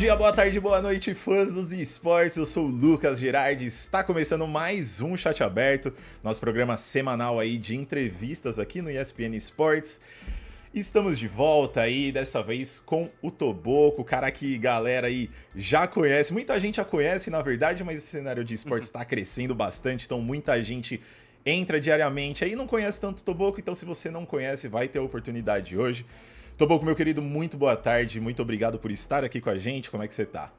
Bom dia, boa tarde, boa noite, fãs dos esportes. Eu sou o Lucas Girardi. Está começando mais um chat aberto, nosso programa semanal aí de entrevistas aqui no ESPN Esportes. Estamos de volta aí, dessa vez com o Toboco, cara que galera aí já conhece. Muita gente já conhece, na verdade, mas esse cenário de esportes está crescendo bastante, então muita gente entra diariamente aí não conhece tanto o Toboco, então se você não conhece, vai ter a oportunidade hoje. Toboco, meu querido, muito boa tarde, muito obrigado por estar aqui com a gente. Como é que você tá?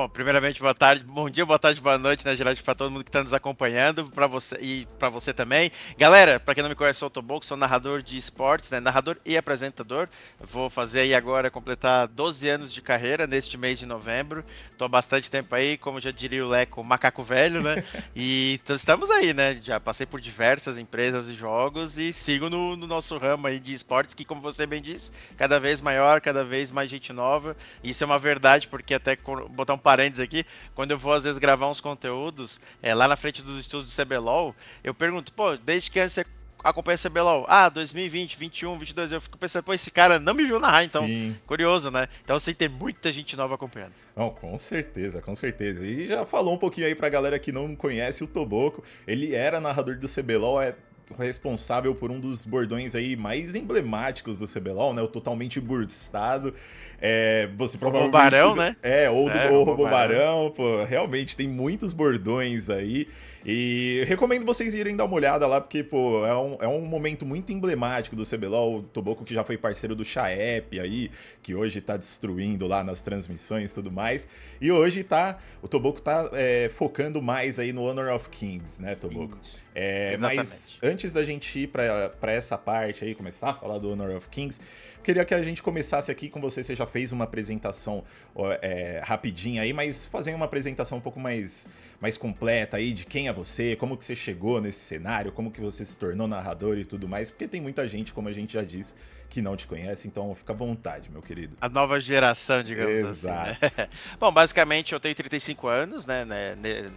Bom, primeiramente, boa tarde, bom dia, boa tarde, boa noite, né, geral, para todo mundo que está nos acompanhando, para você e para você também. Galera, para quem não me conhece, eu sou o Toboco, sou narrador de esportes, né, narrador e apresentador. Vou fazer aí agora completar 12 anos de carreira neste mês de novembro. Tô há bastante tempo aí, como já diria o Leco, macaco velho, né? e estamos aí, né? Já passei por diversas empresas e jogos e sigo no, no nosso ramo aí de esportes que, como você bem disse, cada vez maior, cada vez mais gente nova. Isso é uma verdade, porque até botar um parênteses aqui, quando eu vou às vezes gravar uns conteúdos é, lá na frente dos estudos do CBLOL, eu pergunto, pô, desde que você acompanha CBLOL? Ah, 2020, 21, 22, eu fico pensando, pô, esse cara não me viu narrar, então, Sim. curioso, né? Então, assim, tem muita gente nova acompanhando. Não, com certeza, com certeza. E já falou um pouquinho aí pra galera que não conhece o Toboco, ele era narrador do CBLOL, é responsável por um dos bordões aí mais emblemáticos do CBLOL, né? O totalmente burstado. É, você provavelmente... O Barão, né? É, ou do é, Barão. Barão, pô, realmente tem muitos bordões aí. E recomendo vocês irem dar uma olhada lá, porque, pô, é um, é um momento muito emblemático do CBLOL. O Toboco que já foi parceiro do Chaep aí, que hoje tá destruindo lá nas transmissões e tudo mais. E hoje tá, o Toboco tá é, focando mais aí no Honor of Kings, né, Toboco? É, mas antes da gente ir para essa parte aí, começar a falar do Honor of Kings, queria que a gente começasse aqui com você. Você já fez uma apresentação é, rapidinha aí, mas fazer uma apresentação um pouco mais, mais completa aí de quem é você, como que você chegou nesse cenário, como que você se tornou narrador e tudo mais, porque tem muita gente, como a gente já disse, que não te conhece, então fica à vontade, meu querido. A nova geração, digamos Exato. assim. Né? Bom, basicamente eu tenho 35 anos, né, né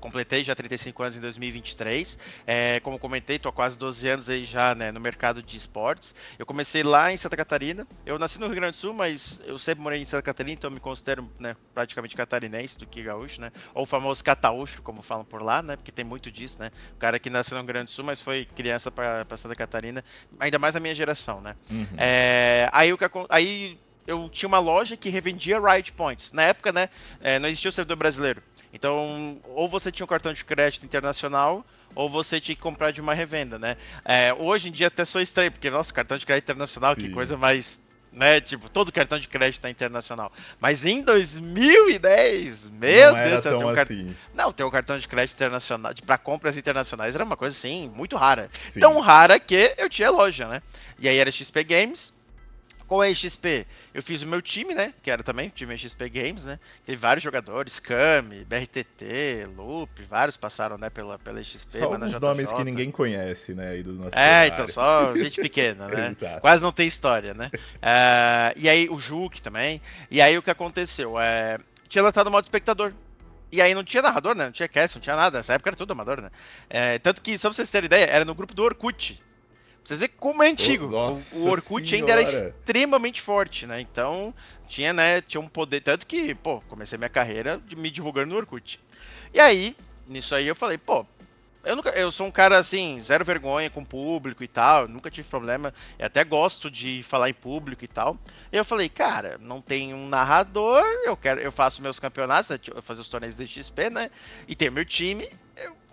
completei já 35 anos em 2023. É, como comentei, tô há quase 12 anos aí já né, no mercado de esportes. Eu comecei lá em Santa Catarina. Eu nasci no Rio Grande do Sul, mas eu sempre morei em Santa Catarina, então eu me considero né, praticamente catarinense do que gaúcho, né? Ou o famoso cataúcho, como falam por lá, né? Porque tem muito disso, né? O cara que nasceu no Rio Grande do Sul, mas foi criança para Santa Catarina, ainda mais na minha geração, né? Uhum. É, aí o que aí eu tinha uma loja que revendia Riot Points. Na época, né, é, não existia o servidor brasileiro. Então, ou você tinha um cartão de crédito internacional, ou você tinha que comprar de uma revenda, né? É, hoje em dia até sou estranho, porque, nossa, cartão de crédito internacional, Sim. que coisa mais. Né, tipo, todo cartão de crédito é internacional. Mas em 2010, meu não Deus, era tão um assim. Não, ter um cartão de crédito internacional para compras internacionais era uma coisa assim, muito rara. Sim. Tão rara que eu tinha loja, né? E aí era XP Games, com a XP, eu fiz o meu time, né? Que era também o time XP Games, né? Teve vários jogadores, Kami, BRTT, Loop, vários passaram, né, pela, pela XP. Só alguns nomes que ninguém conhece, né, aí do nosso É, cenário. então, só gente pequena, né? Quase não tem história, né? Uh, e aí o Juke também. E aí o que aconteceu? É, tinha lançado o modo espectador. E aí não tinha narrador, né? Não tinha cast, não tinha nada. Nessa época era tudo amador, né? É, tanto que, só pra vocês terem ideia, era no grupo do Orkut. Vocês veem como é antigo. O, Orkut senhora. ainda era extremamente forte, né? Então, tinha, né, tinha um poder. Tanto que, pô, comecei minha carreira de me divulgando no Orkut. E aí, nisso aí eu falei, pô, eu, nunca, eu sou um cara assim, zero vergonha com o público e tal, nunca tive problema, eu até gosto de falar em público e tal. E eu falei, cara, não tem um narrador, eu quero, eu faço meus campeonatos, né, eu faço os torneios de XP, né? E tenho meu time,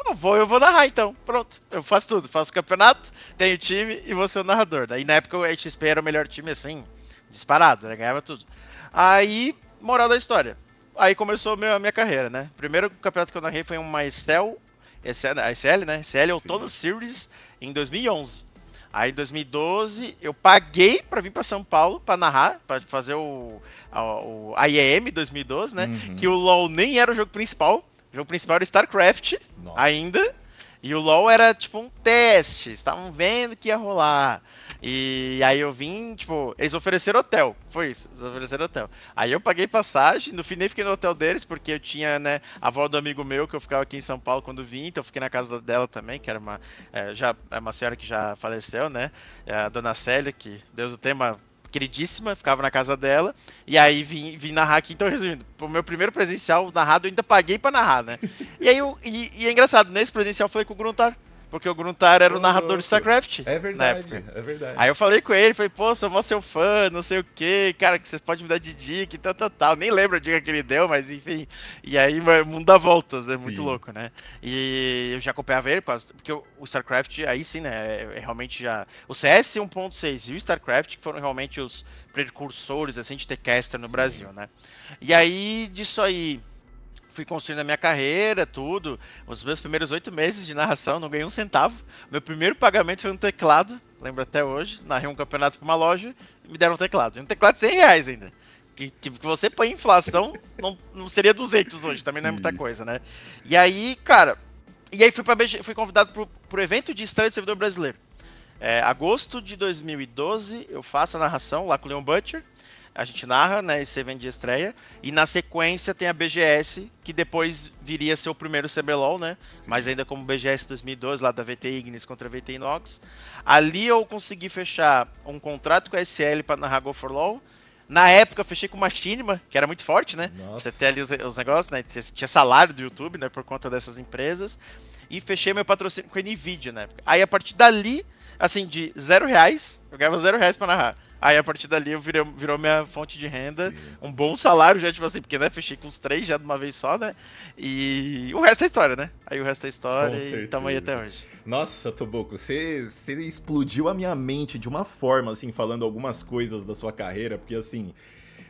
eu eu vou, eu vou narrar então. Pronto. Eu faço tudo. Faço campeonato, tenho time e vou ser o narrador. Daí na época o XP era o melhor time assim, disparado, né? Ganhava tudo. Aí, moral da história. Aí começou a minha, minha carreira, né? Primeiro campeonato que eu narrei foi uma Excel, a SL, né? SL Outono Series em 2011. Aí em 2012 eu paguei para vir para São Paulo para narrar, para fazer o, o, o IEM 2012, né? Uhum. Que o LoL nem era o jogo principal. O jogo principal era StarCraft Nossa. ainda. E o LoL era tipo um teste. Estavam vendo que ia rolar. E aí eu vim, tipo, eles ofereceram hotel. Foi isso, eles ofereceram hotel. Aí eu paguei passagem, no fim nem fiquei no hotel deles, porque eu tinha, né, a avó do amigo meu, que eu ficava aqui em São Paulo quando vim, então eu fiquei na casa dela também, que era uma. É, já, é uma senhora que já faleceu, né? É a dona Célia, que Deus o tema queridíssima, ficava na casa dela, e aí vim, vim narrar aqui, então resumindo, o meu primeiro presencial narrado eu ainda paguei pra narrar, né? e aí, eu, e, e é engraçado, nesse presencial eu falei com o Gruntar, porque o Gruntar era o narrador de StarCraft. É verdade, é verdade. Aí eu falei com ele, falei, pô, sou mó seu fã, não sei o que, cara, que você pode me dar de dica e tal, tal, tal. Nem lembro a dica que ele deu, mas enfim. E aí, o mundo dá voltas, né? Muito sim. louco, né? E eu já acompanhava ele, porque o, StarCraft, aí sim, né? É, é realmente já. O CS 1.6 e o StarCraft, que foram realmente os precursores, assim, de ter caster no sim. Brasil, né? E aí, disso aí fui construindo a minha carreira, tudo. Os meus primeiros oito meses de narração, não ganhei um centavo. Meu primeiro pagamento foi um teclado, lembro até hoje. Narrei um campeonato para uma loja e me deram um teclado. E um teclado de 100 reais ainda. Que, que, que você põe em inflação, não, não seria 200 hoje, também Sim. não é muita coisa, né? E aí, cara, e aí fui, pra fui convidado pro, pro evento de estreia do servidor brasileiro. É, agosto de 2012, eu faço a narração lá com o Leon Butcher a gente narra, né, esse evento de estreia, e na sequência tem a BGS, que depois viria a ser o primeiro CBLOL, né, Sim. mas ainda como BGS 2012, lá da VT Ignis contra a VT Inox. Ali eu consegui fechar um contrato com a SL para narrar Go for LOL, na época eu fechei com uma Machinima, que era muito forte, né? Nossa. Você tem ali os, os negócios, né? Você tinha salário do YouTube, né? Por conta dessas empresas. E fechei meu patrocínio com a Nvidia, né? Aí a partir dali, assim, de zero reais, eu ganhava zero reais pra narrar. Aí a partir dali eu virei, virou minha fonte de renda, Sim. um bom salário já, tipo assim, porque né, fechei com os três já de uma vez só, né? E o resto é história, né? Aí o resto é história com e estamos aí até hoje. Nossa, Toboco, você, você explodiu a minha mente de uma forma, assim, falando algumas coisas da sua carreira, porque assim.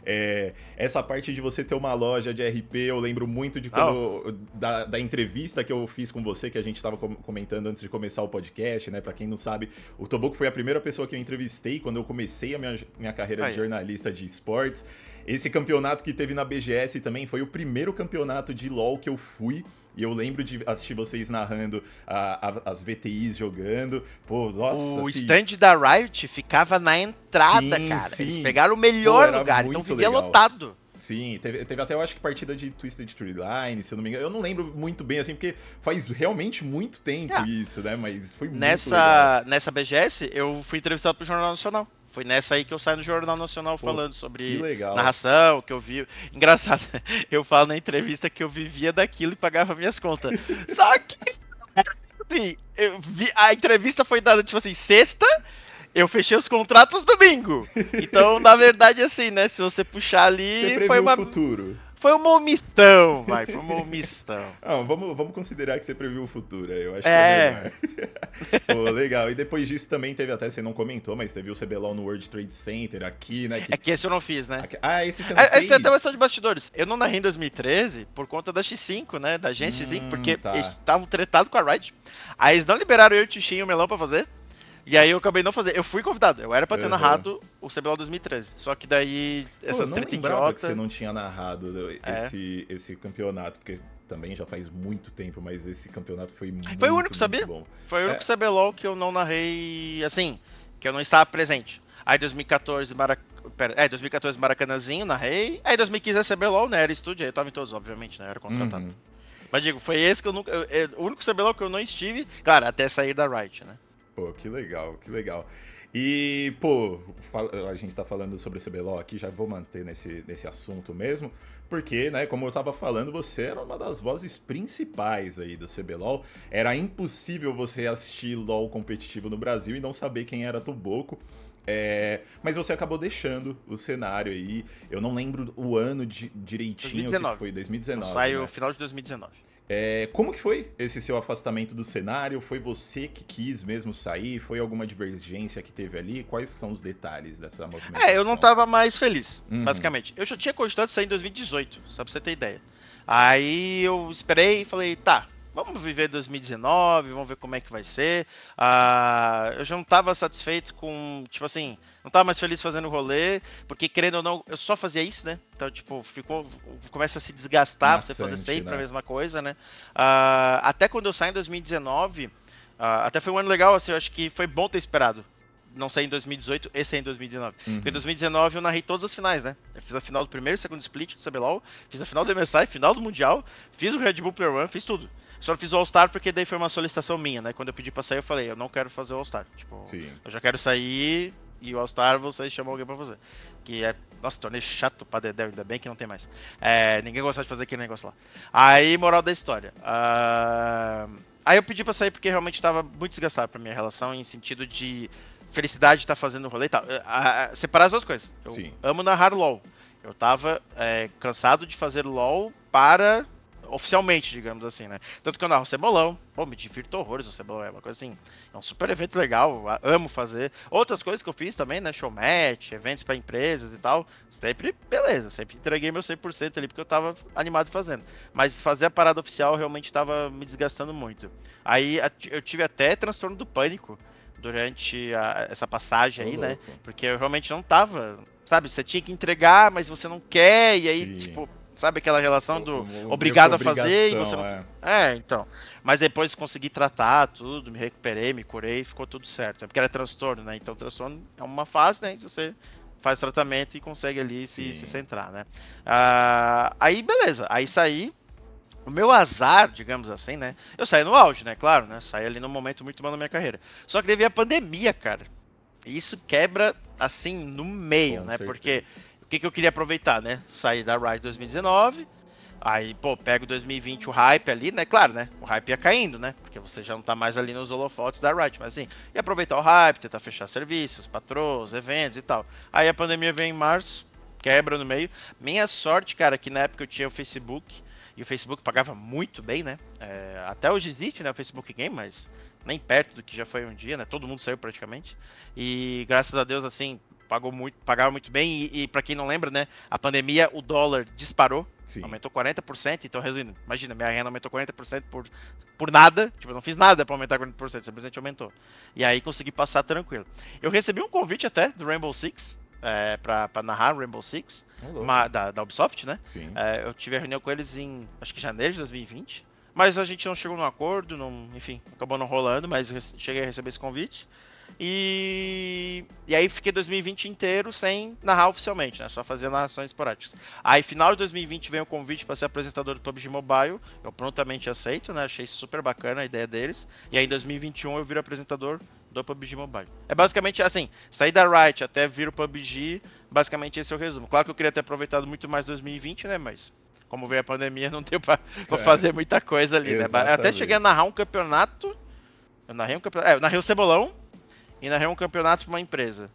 É, essa parte de você ter uma loja de RP, eu lembro muito de quando. Da, da, entrevista que eu fiz com você, que a gente estava comentando antes de começar o podcast, né? Pra quem não sabe, o Toboco foi a primeira pessoa que eu entrevistei quando eu comecei a minha, minha carreira Aí. de jornalista de esportes. Esse campeonato que teve na BGS também foi o primeiro campeonato de LoL que eu fui. E eu lembro de assistir vocês narrando a, a, as VTIs jogando. Pô, nossa. O assim... stand da Riot ficava na entrada, sim, cara. Sim. Eles pegaram o melhor Pô, lugar, então vivia legal. lotado. Sim, teve, teve até, eu acho que partida de Twisted Tree Line, se eu não me engano. Eu não lembro muito bem, assim, porque faz realmente muito tempo yeah. isso, né? Mas foi nessa, muito legal. Nessa BGS, eu fui entrevistado pro Jornal Nacional. Foi nessa aí que eu saí no Jornal Nacional Pô, falando sobre que narração, que eu vi. Engraçado, eu falo na entrevista que eu vivia daquilo e pagava minhas contas. Só que. Assim, eu vi, a entrevista foi dada, tipo assim, sexta, eu fechei os contratos domingo. Então, na verdade, assim, né? Se você puxar ali. Você foi uma. futuro. Foi uma omissão, vai, foi uma omissão. Não, vamos, vamos considerar que você previu o futuro, eu acho é. que é Pô, legal. E depois disso também teve até, você não comentou, mas teve o CBLOL no World Trade Center aqui, né? Que... É que esse eu não fiz, né? Aqui... Ah, esse você não é, fez? Esse é até uma história de bastidores. Eu não narrei em 2013 por conta da X5, né? Da agência hum, X5, porque tá. eles estavam tretados com a Riot. Aí eles não liberaram eu, o Tichinho e o Melão pra fazer. E aí eu acabei não fazendo. Eu fui convidado, eu era pra ter uhum. narrado o CBLOL 2013. Só que daí essas Pô, treta idiota... que você não tinha narrado é. esse, esse campeonato, porque também já faz muito tempo, mas esse campeonato foi muito Foi o único, sabia? Bom. Foi o único é. CBLOL que eu não narrei, assim, que eu não estava presente. Aí 2014 Marac... Pera, é, 2014 Maracanãzinho, narrei. Aí 2015 é CBLOL, né? Era estúdio, aí eu tava em todos, obviamente, né? Era contratado. Uhum. Mas digo, foi esse que eu nunca. Eu, eu, o único CBLOL que eu não estive, claro, até sair da Riot, né? Pô, que legal, que legal. E, pô, a gente tá falando sobre o CBLOL aqui, já vou manter nesse, nesse assunto mesmo, porque, né, como eu tava falando, você era uma das vozes principais aí do CBLOL. Era impossível você assistir LOL competitivo no Brasil e não saber quem era Tuboco. É, mas você acabou deixando o cenário aí. Eu não lembro o ano de, direitinho 2019. que foi, 2019. Saiu né? final de 2019. É, como que foi esse seu afastamento do cenário? Foi você que quis mesmo sair? Foi alguma divergência que teve ali? Quais são os detalhes dessa movimentação? É, eu não tava mais feliz, uhum. basicamente. Eu já tinha cogitado sair em 2018, só pra você ter ideia. Aí eu esperei e falei, tá, vamos viver 2019, vamos ver como é que vai ser. Uh, eu já não estava satisfeito com, tipo assim, não estava mais feliz fazendo rolê, porque querendo ou não, eu só fazia isso, né? Então, tipo, ficou, começa a se desgastar Maçante, você fazer sempre né? a mesma coisa, né? Uh, até quando eu saí em 2019, uh, ah, até foi um ano legal, assim, eu acho que foi bom ter esperado não sair em 2018 e sair em 2019. Uhum. Porque em 2019 eu narrei todas as finais, né? Eu fiz a final do primeiro e segundo split do CBLOL, fiz a final do MSI, final do Mundial, fiz o Red Bull Player One, fiz tudo. Só não fiz o All-Star porque daí foi uma solicitação minha, né? Quando eu pedi pra sair, eu falei, eu não quero fazer o All-Star. Tipo, Sim. eu já quero sair e o All-Star você chama alguém pra fazer. Que é. Nossa, torneio chato pra Dedé, ainda bem que não tem mais. É, ninguém gosta de fazer aquele negócio lá. Aí, moral da história. Uh... Aí eu pedi pra sair porque realmente tava muito desgastado pra minha relação, em sentido de felicidade de estar tá fazendo rolê e tal. Uh, separar as duas coisas. Eu Sim. amo narrar LOL. Eu tava é, cansado de fazer LOL para oficialmente, digamos assim, né? Tanto que eu narro Cebolão, pô, me divirto horrores no Cebolão, é uma coisa assim, é um super evento legal, amo fazer. Outras coisas que eu fiz também, né? Showmatch, eventos para empresas e tal, sempre, beleza, sempre entreguei meu 100% ali porque eu tava animado fazendo. Mas fazer a parada oficial realmente tava me desgastando muito. Aí eu tive até transtorno do pânico durante a, essa passagem aí, né? Porque eu realmente não tava, sabe? Você tinha que entregar, mas você não quer, e aí, Sim. tipo Sabe aquela relação do obrigado a fazer e você não. É. é. então. Mas depois consegui tratar tudo, me recuperei, me curei, ficou tudo certo. É porque era transtorno, né? Então, transtorno é uma fase, né? Que você faz tratamento e consegue ali se, se centrar, né? Ah, aí, beleza. Aí saí. O meu azar, digamos assim, né? Eu saí no auge, né? Claro, né? Saí ali num momento muito bom na minha carreira. Só que teve a pandemia, cara. E isso quebra, assim, no meio, Com né? Certeza. Porque que, que eu queria aproveitar, né? Sair da Ride 2019, aí, pô, pego 2020 o hype ali, né? Claro, né? O hype ia caindo, né? Porque você já não tá mais ali nos holofotes da Riot, mas assim, e aproveitar o hype, tentar fechar serviços, patrões, eventos e tal. Aí a pandemia vem em março, quebra no meio. Minha sorte, cara, que na época eu tinha o Facebook, e o Facebook pagava muito bem, né? É, até hoje existe, né, o Facebook Game, mas nem perto do que já foi um dia, né? Todo mundo saiu praticamente. E graças a Deus, assim, pagou muito, pagava muito bem. E, e para quem não lembra, né, a pandemia, o dólar disparou, Sim. aumentou 40%. Então, resumindo, imagina, minha renda aumentou 40% por, por nada. Tipo, eu não fiz nada para aumentar 40%, simplesmente aumentou. E aí consegui passar tranquilo. Eu recebi um convite até do Rainbow Six. É, pra, pra narrar Rainbow Six, uma, da, da Ubisoft, né? Sim. É, eu tive a reunião com eles em, acho que janeiro de 2020. Mas a gente não chegou num acordo, não, enfim, acabou não rolando, mas cheguei a receber esse convite. E, e aí fiquei 2020 inteiro sem narrar oficialmente, né? Só fazia narrações esporádicas. Aí final de 2020 veio o convite para ser apresentador do PUBG Mobile. Eu prontamente aceito, né? Achei super bacana a ideia deles. E aí em 2021 eu viro apresentador do PUBG Mobile. É basicamente assim, sair da Riot até vir o PUBG, basicamente esse é o resumo. Claro que eu queria ter aproveitado muito mais 2020, né? Mas como veio a pandemia, não deu pra, pra é, fazer muita coisa ali, né? Até cheguei a narrar um campeonato. Eu narrei um campeonato. É, eu narrei o Cebolão e narrei um campeonato pra uma empresa.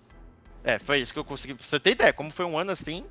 É, foi isso que eu consegui. Pra você ter ideia, como foi um ano assim,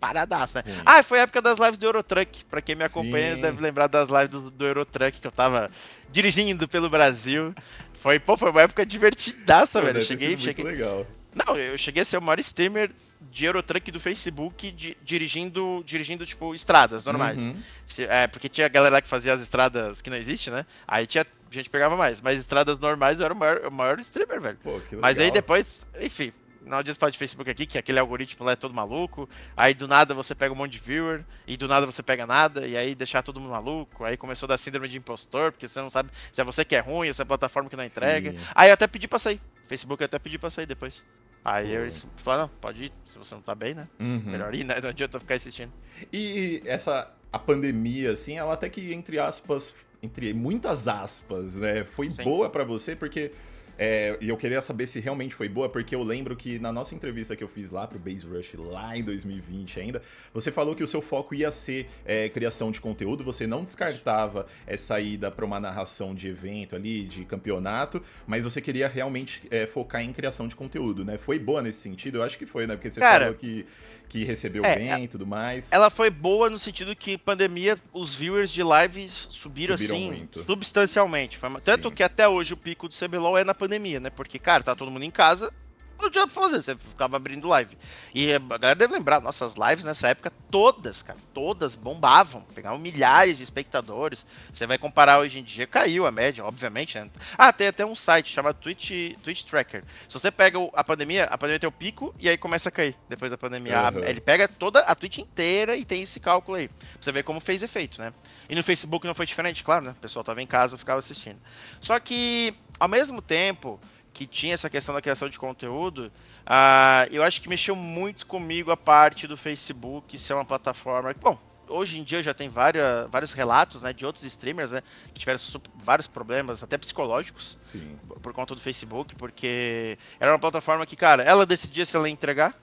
paradaço, né? Sim. Ah, foi a época das lives do Eurotruck. Pra quem me acompanha, Sim. deve lembrar das lives do, do Eurotruck que eu tava dirigindo pelo Brasil. Foi, pô, foi uma época divertidaça, velho. cheguei, cheguei. legal. Não, eu cheguei a ser o maior streamer de Eurotruck do Facebook de, dirigindo, dirigindo, tipo, estradas normais. Uhum. Se, é, porque tinha a galera que fazia as estradas que não existe, né? Aí tinha a gente pegava mais. Mas estradas normais eu era o maior, o maior streamer, velho. Pô. Mas aí depois, enfim, não adianta falar de Facebook aqui, que aquele algoritmo lá é todo maluco. Aí do nada você pega um monte de viewer, e do nada você pega nada, e aí deixar todo mundo maluco. Aí começou a dar síndrome de impostor, porque você não sabe se é você que é ruim ou se é a plataforma que não entrega. Sim. Aí eu até pedi pra sair. Facebook eu até pedi pra sair depois. Aí eu falei, não, pode ir, se você não tá bem, né? Uhum. Melhor ir, né? Não adianta ficar assistindo. E essa, a pandemia, assim, ela até que, entre aspas, entre muitas aspas, né? Foi Sim. boa para você porque é, e eu queria saber se realmente foi boa, porque eu lembro que na nossa entrevista que eu fiz lá pro Base Rush, lá em 2020 ainda, você falou que o seu foco ia ser é, criação de conteúdo, você não descartava essa ida para uma narração de evento ali, de campeonato, mas você queria realmente é, focar em criação de conteúdo, né? Foi boa nesse sentido? Eu acho que foi, né? Porque você Cara, falou que, que recebeu é, bem e tudo mais. Ela foi boa no sentido que pandemia, os viewers de lives subiram, subiram assim muito. substancialmente. Tanto que até hoje o pico do CBLOL é na pandemia pandemia, né? Porque, cara, tá todo mundo em casa, não tinha pra fazer, você ficava abrindo live. E a galera deve lembrar, nossas lives nessa época, todas, cara, todas bombavam, pegavam milhares de espectadores. Você vai comparar hoje em dia, caiu a média, obviamente, né? Ah, tem até um site chamado Twitch, Twitch Tracker. Se você pega a pandemia, a pandemia tem o pico e aí começa a cair depois da pandemia. Uhum. Ele pega toda a Twitch inteira e tem esse cálculo aí. Pra você ver como fez efeito, né? E no Facebook não foi diferente, claro, né? O pessoal tava em casa, ficava assistindo. Só que, ao mesmo tempo que tinha essa questão da criação de conteúdo, uh, eu acho que mexeu muito comigo a parte do Facebook ser uma plataforma. Bom, hoje em dia já tem várias, vários relatos né, de outros streamers né, que tiveram vários problemas, até psicológicos, Sim. por conta do Facebook, porque era uma plataforma que, cara, ela decidia se ela ia entregar.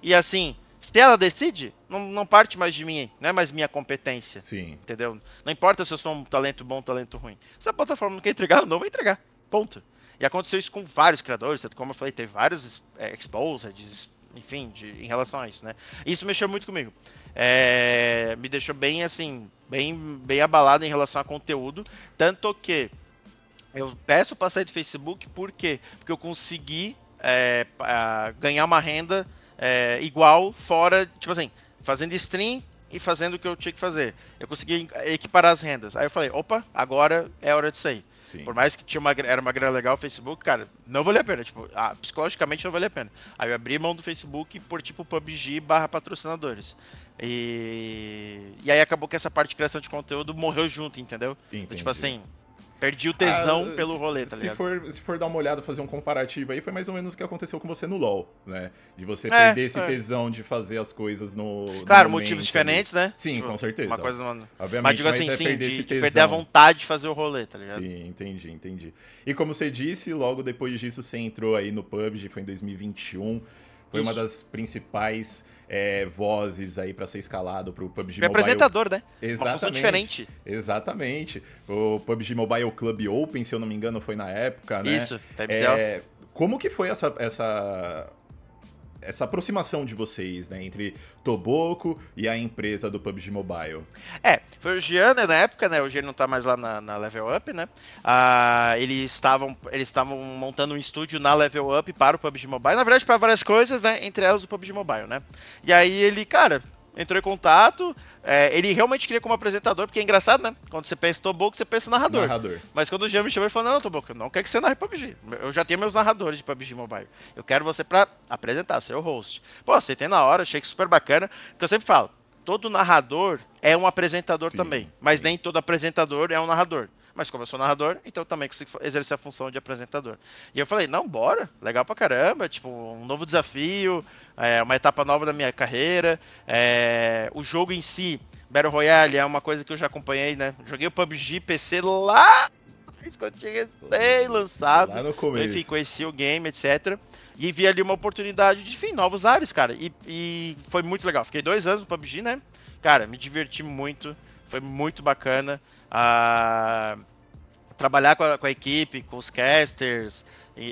E assim, se ela decide, não, não parte mais de mim, não é mais minha competência. Sim. Entendeu? Não importa se eu sou um talento bom ou um talento ruim. Se a plataforma não quer entregar, eu não vou entregar. Ponto. E aconteceu isso com vários criadores, como eu falei, teve vários é, exposed, enfim, de, em relação a isso, né? Isso mexeu muito comigo. É, me deixou bem, assim, bem, bem abalado em relação a conteúdo, tanto que eu peço para sair do Facebook, por quê? Porque eu consegui é, ganhar uma renda é, igual fora, tipo assim, fazendo stream e fazendo o que eu tinha que fazer. Eu consegui equiparar as rendas. Aí eu falei, opa, agora é hora de sair. Sim. Por mais que tinha uma, era uma grana legal o Facebook, cara, não valia a pena. Tipo, ah, psicologicamente não valia a pena. Aí eu abri mão do Facebook por tipo PUBG barra patrocinadores. E... e aí acabou que essa parte de criação de conteúdo morreu junto, entendeu? Então, tipo assim, Perdi o tesão ah, pelo rolê, tá se ligado? For, se for dar uma olhada, fazer um comparativo aí, foi mais ou menos o que aconteceu com você no LoL, né? De você é, perder esse é. tesão de fazer as coisas no. Claro, no motivos diferentes, né? Sim, tipo, com certeza. Uma coisa. Obviamente, mas digo assim, mas é sim, perder, de, de perder a vontade de fazer o rolê, tá ligado? Sim, entendi, entendi. E como você disse, logo depois disso você entrou aí no PUBG, foi em 2021. Foi Isso. uma das principais é, vozes aí para ser escalado para o PUBG Mobile. apresentador, né? Exatamente. Diferente. Exatamente. O PUBG Mobile Club Open, se eu não me engano, foi na época, né? Isso, é, Como que foi essa, essa essa aproximação de vocês, né, entre Toboco e a empresa do PUBG Mobile? É, foi o Gian, né, na época, né, hoje ele não tá mais lá na, na Level Up, né, ah, eles estavam eles estavam montando um estúdio na Level Up para o PUBG Mobile, na verdade para várias coisas, né, entre elas o PUBG Mobile, né, e aí ele, cara, entrou em contato, é, ele realmente queria como apresentador, porque é engraçado, né? Quando você pensa Toboco, você pensa narrador. narrador. Mas quando o Jean me chamou, ele falou: Não, Toboco, eu não quero que você narre PUBG. Eu já tenho meus narradores de PUBG Mobile. Eu quero você pra apresentar, ser o host. Pô, aceitei na hora, achei que super bacana. Que eu sempre falo: todo narrador é um apresentador sim, também. Mas sim. nem todo apresentador é um narrador mas como eu sou narrador, então eu também consigo exercer a função de apresentador. E eu falei, não, bora, legal pra caramba, tipo, um novo desafio, é, uma etapa nova da minha carreira. É, o jogo em si, Battle Royale, é uma coisa que eu já acompanhei, né? Joguei o PUBG PC lá quando tinha lançado. Lá no começo. Enfim, conheci o game, etc. E vi ali uma oportunidade de, enfim, novos ares, cara. E, e foi muito legal. Fiquei dois anos no PUBG, né? Cara, me diverti muito. Foi muito bacana a trabalhar com a, com a, equipe, com os casters,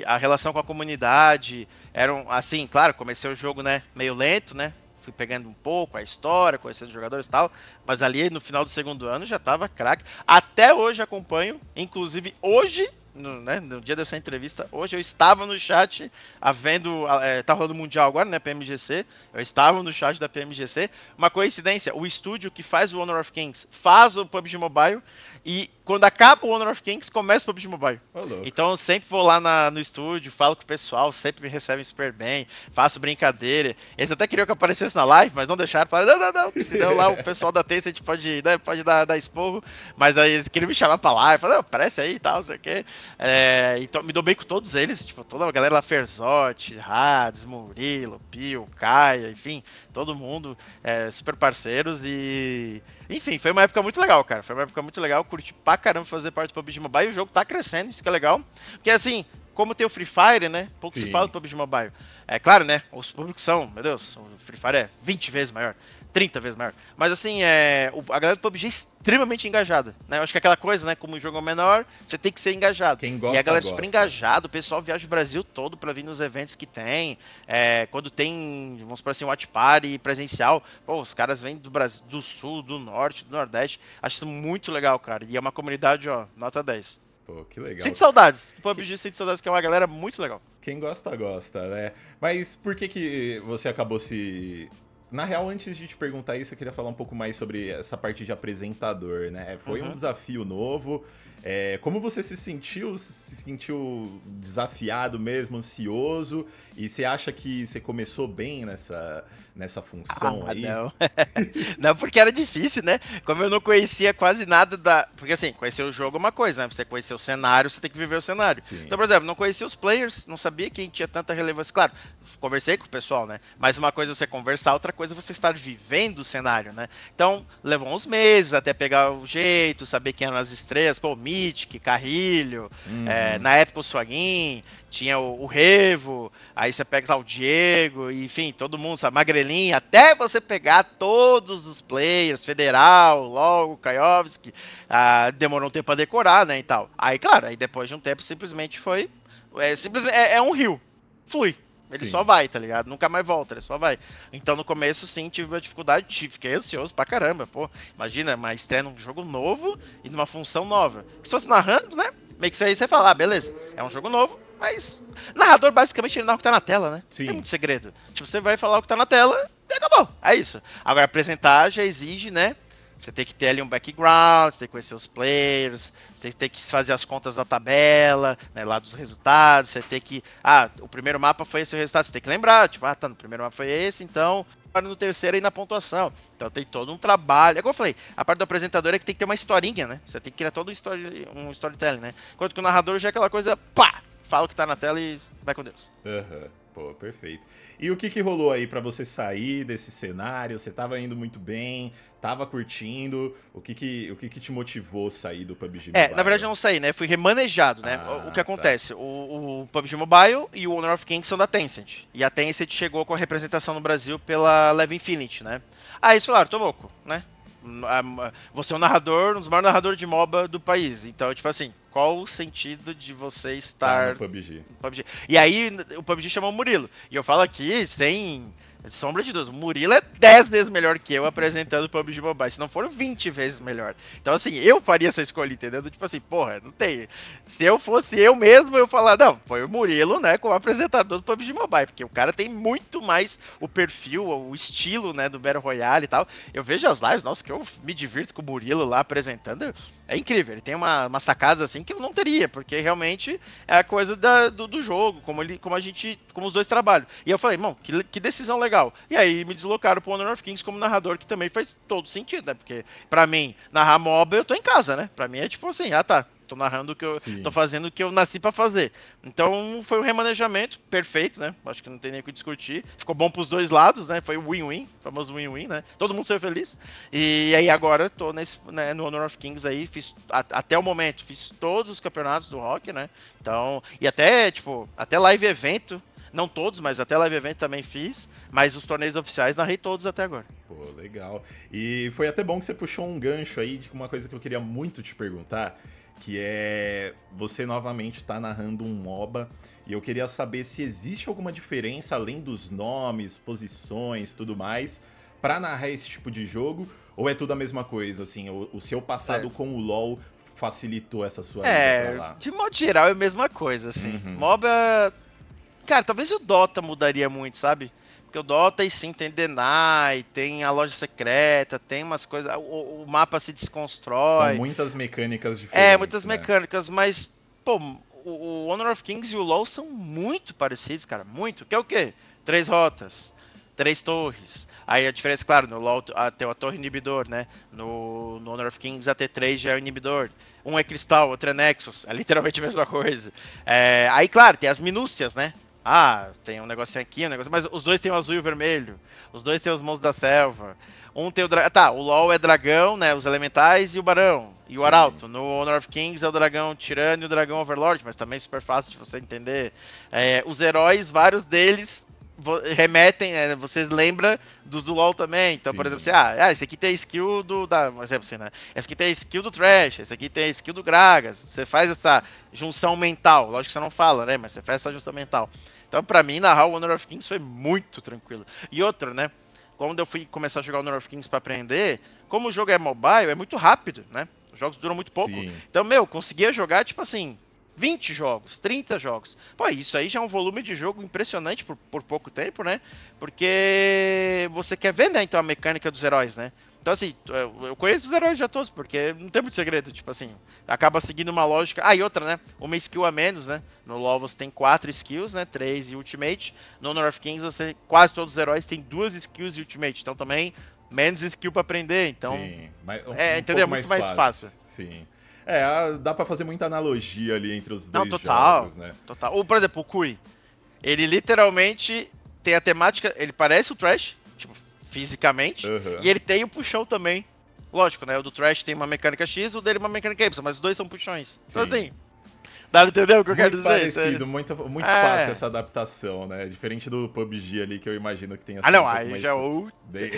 a relação com a comunidade. Eram, assim, claro, comecei o jogo, né, meio lento, né? Fui pegando um pouco a história, conhecendo os jogadores e tal, mas ali no final do segundo ano já tava craque. Até hoje acompanho, inclusive hoje no, né, no, dia dessa entrevista, hoje eu estava no chat, havendo. É, tá rolando Mundial agora, né? PMGC. Eu estava no chat da PMGC. Uma coincidência, o estúdio que faz o Honor of Kings faz o PUBG Mobile. E quando acaba o Honor of Kings, começa o PUBG Mobile. Oh, então eu sempre vou lá na, no estúdio, falo com o pessoal, sempre me recebem super bem, faço brincadeira. Eles até queriam que eu aparecesse na live, mas não deixaram. Falaram, não, não, não. Senão lá o pessoal da Tencent pode, né, pode dar, dar esporro. Mas aí eles queriam me chamar pra live. Falaram, aparece aí e tal, não sei o quê. É, então, me dou bem com todos eles, tipo, toda a galera lá, Ferzotti, Hades, Murilo, Pio, Caia, enfim, todo mundo, é, super parceiros e... Enfim, foi uma época muito legal, cara. Foi uma época muito legal, curti pra caramba fazer parte do PUBG Mobile e o jogo tá crescendo, isso que é legal. Porque assim, como tem o Free Fire, né? Pouco Sim. se fala do PUBG Mobile. É claro, né? Os públicos são, meu Deus, o Free Fire é 20 vezes maior. 30 vezes maior. Mas assim, é, a galera do PUBG é extremamente engajada. Né? Eu acho que é aquela coisa, né? Como o jogo é menor, você tem que ser engajado. Quem gosta, e a galera é super engajada, o pessoal viaja o Brasil todo para vir nos eventos que tem. É, quando tem, vamos por assim, um watch party presencial, pô, os caras vêm do Brasil, do sul, do norte, do nordeste. Acho isso muito legal, cara. E é uma comunidade, ó, nota 10. Pô, que legal. Sinto saudades. O PUBG sente saudades, que é uma galera muito legal. Quem gosta, gosta, né? Mas por que que você acabou se na real, antes de te perguntar isso, eu queria falar um pouco mais sobre essa parte de apresentador, né? Foi uhum. um desafio novo. É, como você se sentiu? Se sentiu desafiado mesmo, ansioso? E você acha que você começou bem nessa, nessa função ah, aí? Não. não, porque era difícil, né? Como eu não conhecia quase nada da. Porque assim, conhecer o jogo é uma coisa, né? Você conhecer o cenário, você tem que viver o cenário. Sim. Então, por exemplo, não conhecia os players, não sabia quem tinha tanta relevância. Claro, conversei com o pessoal, né? Mas uma coisa é você conversar, outra coisa você estar vivendo o cenário, né? Então, levou uns meses até pegar o jeito, saber quem eram as estrelas, pô, Mythic, Carrilho, uhum. é, na época o Swaguin, tinha o, o, Revo, aí você pega lá o Diego, enfim, todo mundo, sabe, Magrelinha, até você pegar todos os players, Federal, logo, Kaiowski, ah, demorou um tempo pra decorar, né, e tal. Aí, claro, aí depois de um tempo simplesmente foi, é, simplesmente, é, é um rio, flui. Ele sim. só vai, tá ligado? Nunca mais volta, ele só vai. Então no começo, sim, tive uma dificuldade, tive, fiquei ansioso pra caramba, pô. Imagina, uma estreia num jogo novo e numa função nova. Se fosse narrando, né? Meio que isso aí você fala, ah, beleza, é um jogo novo, mas. Narrador, basicamente, ele narra o que tá na tela, né? Sim. Não tem muito segredo. Tipo, você vai falar o que tá na tela e acabou. É isso. Agora, apresentar já exige, né? Você tem que ter ali um background, você tem que conhecer os players, você tem que fazer as contas da tabela, né, lá dos resultados, você tem que. Ah, o primeiro mapa foi esse o resultado, você tem que lembrar, tipo, ah, tá, no primeiro mapa foi esse, então no terceiro aí na pontuação. Então tem todo um trabalho. É como eu falei, a parte do apresentador é que tem que ter uma historinha, né? Você tem que criar todo um, story, um storytelling, né? Enquanto que o narrador já é aquela coisa, pá, fala o que tá na tela e vai com Deus. Uhum. Pô, perfeito. E o que que rolou aí para você sair desse cenário? Você tava indo muito bem, tava curtindo. O que que, o que, que te motivou a sair do PUBG Mobile? É, na verdade eu não saí, né? Fui remanejado, né? Ah, o que tá. acontece? Tá. O, o, PUBG Mobile e o Honor of Kings são da Tencent. E a Tencent chegou com a representação no Brasil pela Leve Infinity, né? Aí eles falaram, tô louco, né? Você é um narrador, um dos maiores narradores de MOBA do país. Então, tipo assim, qual o sentido de você estar. Ah, no PUBG. no PUBG. E aí, o PUBG chamou o Murilo. E eu falo aqui, sem Sombra de Deus, Murilo é 10 vezes melhor que eu apresentando o PUBG Mobile, se não for 20 vezes melhor. Então, assim, eu faria essa escolha, entendeu? Tipo assim, porra, não tem. Se eu fosse eu mesmo, eu falar, não, foi o Murilo, né, como apresentador do PUBG Mobile, porque o cara tem muito mais o perfil, o estilo, né, do Battle Royale e tal. Eu vejo as lives, nossa, que eu me divirto com o Murilo lá apresentando, é incrível. Ele tem uma, uma sacada assim que eu não teria, porque realmente é a coisa da, do, do jogo, como, ele, como a gente, como os dois trabalham. E eu falei, irmão, que, que decisão legal legal. E aí me deslocaram pro Honor of Kings como narrador, que também faz todo sentido, né? Porque, pra mim, narrar mob, eu tô em casa, né? Pra mim é tipo assim, ah tá, tô narrando o que eu Sim. tô fazendo o que eu nasci para fazer. Então foi um remanejamento perfeito, né? Acho que não tem nem o que discutir. Ficou bom pros dois lados, né? Foi o win-win, famoso win-win, né? Todo mundo saiu feliz. E aí agora tô nesse, né, no Honor of Kings aí, fiz a, até o momento, fiz todos os campeonatos do rock, né? Então, e até, tipo, até live evento não todos, mas até live event também fiz. Mas os torneios oficiais narrei todos até agora. Pô, legal. E foi até bom que você puxou um gancho aí de uma coisa que eu queria muito te perguntar, que é você novamente está narrando um MOBA. E eu queria saber se existe alguma diferença além dos nomes, posições, tudo mais, para narrar esse tipo de jogo, ou é tudo a mesma coisa, assim, o, o seu passado é. com o LoL facilitou essa sua é, De modo geral é a mesma coisa, assim. Uhum. MOBA Cara, talvez o Dota mudaria muito, sabe? Porque o Dota aí sim tem Deny, tem a loja secreta, tem umas coisas. O, o mapa se desconstrói. São muitas mecânicas diferentes. É, muitas né? mecânicas, mas, pô, o, Honor of Kings e o LoL são muito parecidos, cara. Muito. Que é o quê? Três rotas, três torres. Aí a diferença, claro, no LoL tem a torre inibidor, né? No, no Honor of Kings a T3 já é o inibidor. Um é cristal, outro é Nexus. É literalmente a mesma coisa. É, aí, claro, tem as minúcias, né? Ah, tem um negocinho aqui, um negócio. Mas os dois têm o azul e o vermelho. Os dois têm os monstros da selva. Um tem o dragão. Tá, o LOL é dragão, né? Os elementais e o barão. E Sim. o arauto. No Honor of Kings é o dragão tirano e o dragão overlord, mas também super fácil de você entender. É, os heróis, vários deles remetem, né, vocês lembram dos do LoL também. Então, Sim. por exemplo, você, ah, ah, esse aqui tem a skill do. Da, por exemplo, assim, né? Esse aqui tem a skill do Trash, esse aqui tem a skill do Gragas. Você faz essa junção mental. Lógico que você não fala, né? Mas você faz essa junção mental. Então, pra mim, narrar o Honor of Kings foi muito tranquilo. E outro, né? Quando eu fui começar a jogar o Honor of Kings pra aprender, como o jogo é mobile, é muito rápido, né? Os jogos duram muito pouco. Sim. Então, meu, conseguia jogar, tipo assim, 20 jogos, 30 jogos. Pô, isso aí já é um volume de jogo impressionante por, por pouco tempo, né? Porque você quer ver, né, então, a mecânica dos heróis, né? Então, assim, eu conheço os heróis já todos, porque não tem muito segredo, tipo assim, acaba seguindo uma lógica. Ah, e outra, né? Uma skill a menos, né? No LoL você tem quatro skills, né? Três e Ultimate. No of Kings, você, quase todos os heróis têm duas skills e Ultimate. Então também, menos skill para aprender. Então, Sim, mas um, é, um entendeu? Muito mais fácil. fácil. Sim. É, dá para fazer muita analogia ali entre os Não, dois total, jogos, né? Total. Ou, por exemplo, o Kui. Ele literalmente tem a temática. Ele parece o Trash, tipo, fisicamente, uhum. e ele tem o puxão também. Lógico, né? O do Trash tem uma mecânica X, o dele uma mecânica Y, mas os dois são puxões. Então, Sim. Então assim, Dá pra entender o que eu quero dizer? Parecido, muito, muito é. fácil essa adaptação, né? Diferente do PUBG ali, que eu imagino que tenha sido. Ah, não, um aí já é o.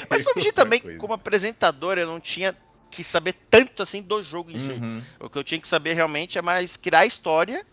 Mas PUBG também, coisa. como apresentador, eu não tinha que saber tanto assim do jogo em uhum. si. O que eu tinha que saber realmente é mais criar história.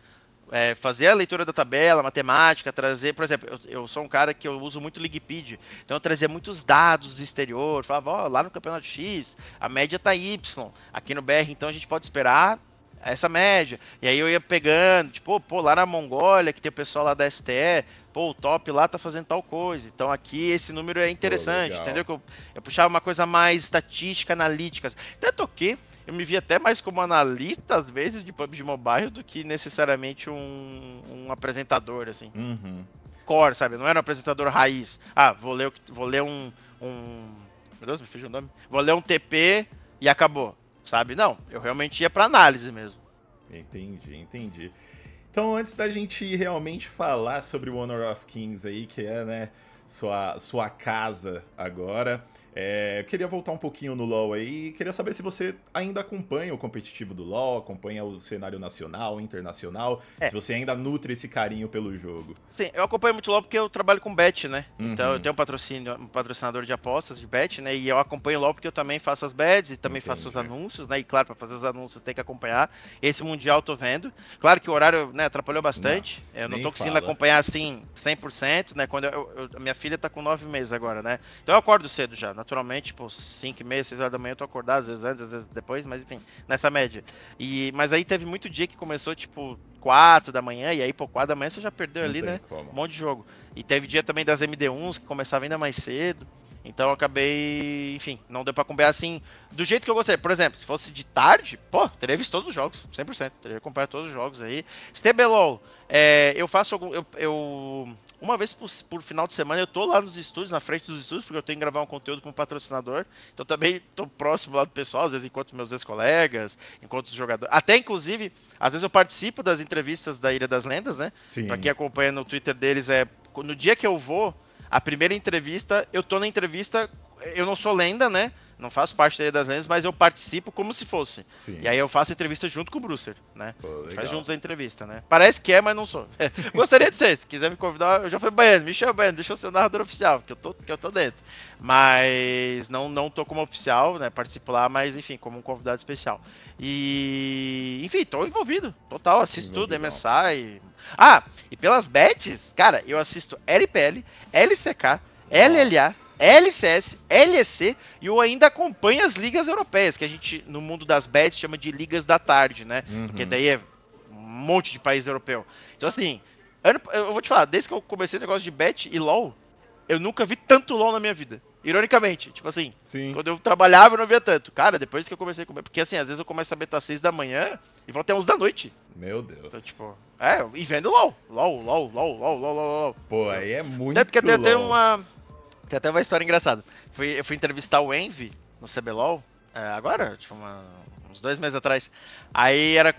É, fazer a leitura da tabela, matemática, trazer, por exemplo, eu, eu, sou um cara que eu uso muito Ligpedia, então eu trazia muitos dados do exterior, falava, ó, lá no campeonato X, a média tá Y, aqui no BR, então a gente pode esperar essa média. E aí eu ia pegando, tipo, pô, lá na Mongólia, que tem o pessoal lá da STE, pô, o top lá tá fazendo tal coisa. Então aqui esse número é interessante, pô, entendeu? Que eu, eu, puxava uma coisa mais estatística, analítica. Tanto que eu me vi até mais como analista, às vezes, de PUBG Mobile do que necessariamente um, um apresentador, assim. Uhum. Core, sabe? Não era um apresentador raiz. Ah, vou ler, vou ler um, um. Meu Deus, me fugiu o nome. Vou ler um TP e acabou sabe? Não, eu realmente ia para análise mesmo. Entendi, entendi. Então, antes da gente realmente falar sobre o Honor of Kings aí, que é, né, sua, sua casa agora, é, eu queria voltar um pouquinho no LoL aí. Queria saber se você ainda acompanha o competitivo do LoL, acompanha o cenário nacional, internacional, é. se você ainda nutre esse carinho pelo jogo. Sim, eu acompanho muito LoL porque eu trabalho com bet, né? Uhum. Então eu tenho um patrocínio, um patrocinador de apostas de bet, né? E eu acompanho LoL porque eu também faço as bets e também Entendi. faço os anúncios, né? E claro, para fazer os anúncios tem que acompanhar. Esse mundial eu tô vendo. Claro que o horário, né, atrapalhou bastante. Nossa, eu não tô conseguindo fala. acompanhar assim 100%, né? Quando eu, eu, minha filha tá com 9 meses agora, né? Então eu acordo cedo já, naturalmente, tipo, 5 e meia, 6 horas da manhã eu tô acordado, às vezes às vezes depois, mas enfim, nessa média. E, mas aí teve muito dia que começou, tipo, 4 da manhã, e aí, pô, 4 da manhã você já perdeu Não ali, né? Como. Um monte de jogo. E teve dia também das MD1s que começava ainda mais cedo. Então eu acabei, enfim, não deu pra acompanhar assim, do jeito que eu gostaria. Por exemplo, se fosse de tarde, pô, teria visto todos os jogos, 100%. Teria acompanhado todos os jogos aí. CBLOL, é, eu faço algum. Eu, eu, uma vez por, por, final de semana eu tô lá nos estúdios, na frente dos estúdios, porque eu tenho que gravar um conteúdo com um patrocinador. Então também tô próximo lá do pessoal, às vezes encontro meus ex-colegas, encontro os jogadores. Até inclusive, às vezes eu participo das entrevistas da Ilha das Lendas, né? Sim. Pra quem acompanha no Twitter deles, é. No dia que eu vou, a primeira entrevista, eu tô na entrevista, eu não sou lenda, né? Não faço parte da das Lendas, mas eu participo como se fosse. Sim. E aí eu faço entrevista junto com o Brucer, né? Pô, faz juntos a entrevista, né? Parece que é, mas não sou. Gostaria de ser. Se quiser me convidar, eu já fui banhando. Me chama banhando, deixa eu ser o narrador oficial, que eu tô, que eu tô dentro. Mas não, não tô como oficial, né? Participo lá, mas enfim, como um convidado especial. E. Enfim, tô envolvido. Total, assisto tudo, MSI. Ah, e pelas bets, cara, eu assisto LPL, LCK. LLA, LCS, LEC e eu ainda acompanho as ligas europeias, que a gente, no mundo das bets, chama de ligas da tarde, né? Uhum. Porque daí é um monte de país europeu. Então, assim, eu vou te falar, desde que eu comecei esse negócio de bet e LoL, eu nunca vi tanto LoL na minha vida. Ironicamente, tipo assim, Sim. quando eu trabalhava eu não via tanto. Cara, depois que eu comecei a comer, porque assim, às vezes eu começo a betar 6 da manhã e vou até 11 da noite. Meu Deus. Então, tipo, é, e vendo LOL. LOL, LOL, LOL, LOL, LOL, LOL. Pô, aí é muito Tanto que tem até uma tem até uma história engraçada. Fui, eu fui entrevistar o Envy no CBLOL, é, agora, tipo, uma, uns dois meses atrás. Aí era,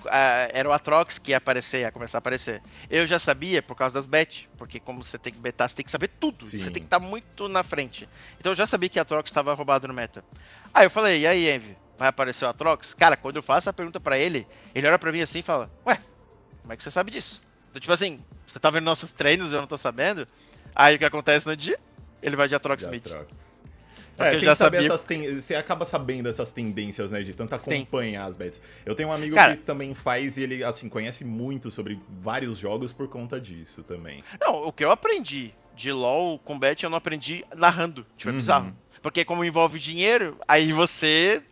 era o Atrox que ia aparecer, ia começar a aparecer. Eu já sabia por causa das bet, porque como você tem que betar, você tem que saber tudo. Sim. Você tem que estar muito na frente. Então eu já sabia que a Atrox estava roubado no meta. Aí eu falei, e aí, Envy? Vai aparecer o Atrox? Cara, quando eu faço a pergunta para ele, ele olha para mim assim e fala, ué, como é que você sabe disso? Então, tipo assim, você tá vendo nossos treinos eu não tô sabendo? Aí o que acontece no dia? Ele vai de Atrox de Smith. Atrox. É, tem já sabia... essas ten... Você acaba sabendo essas tendências, né? De tanto acompanhar Sim. as bets. Eu tenho um amigo Cara, que também faz e ele, assim, conhece muito sobre vários jogos por conta disso também. Não, o que eu aprendi de LoL com bet, eu não aprendi narrando. Tipo, é uhum. bizarro. Porque como envolve dinheiro, aí você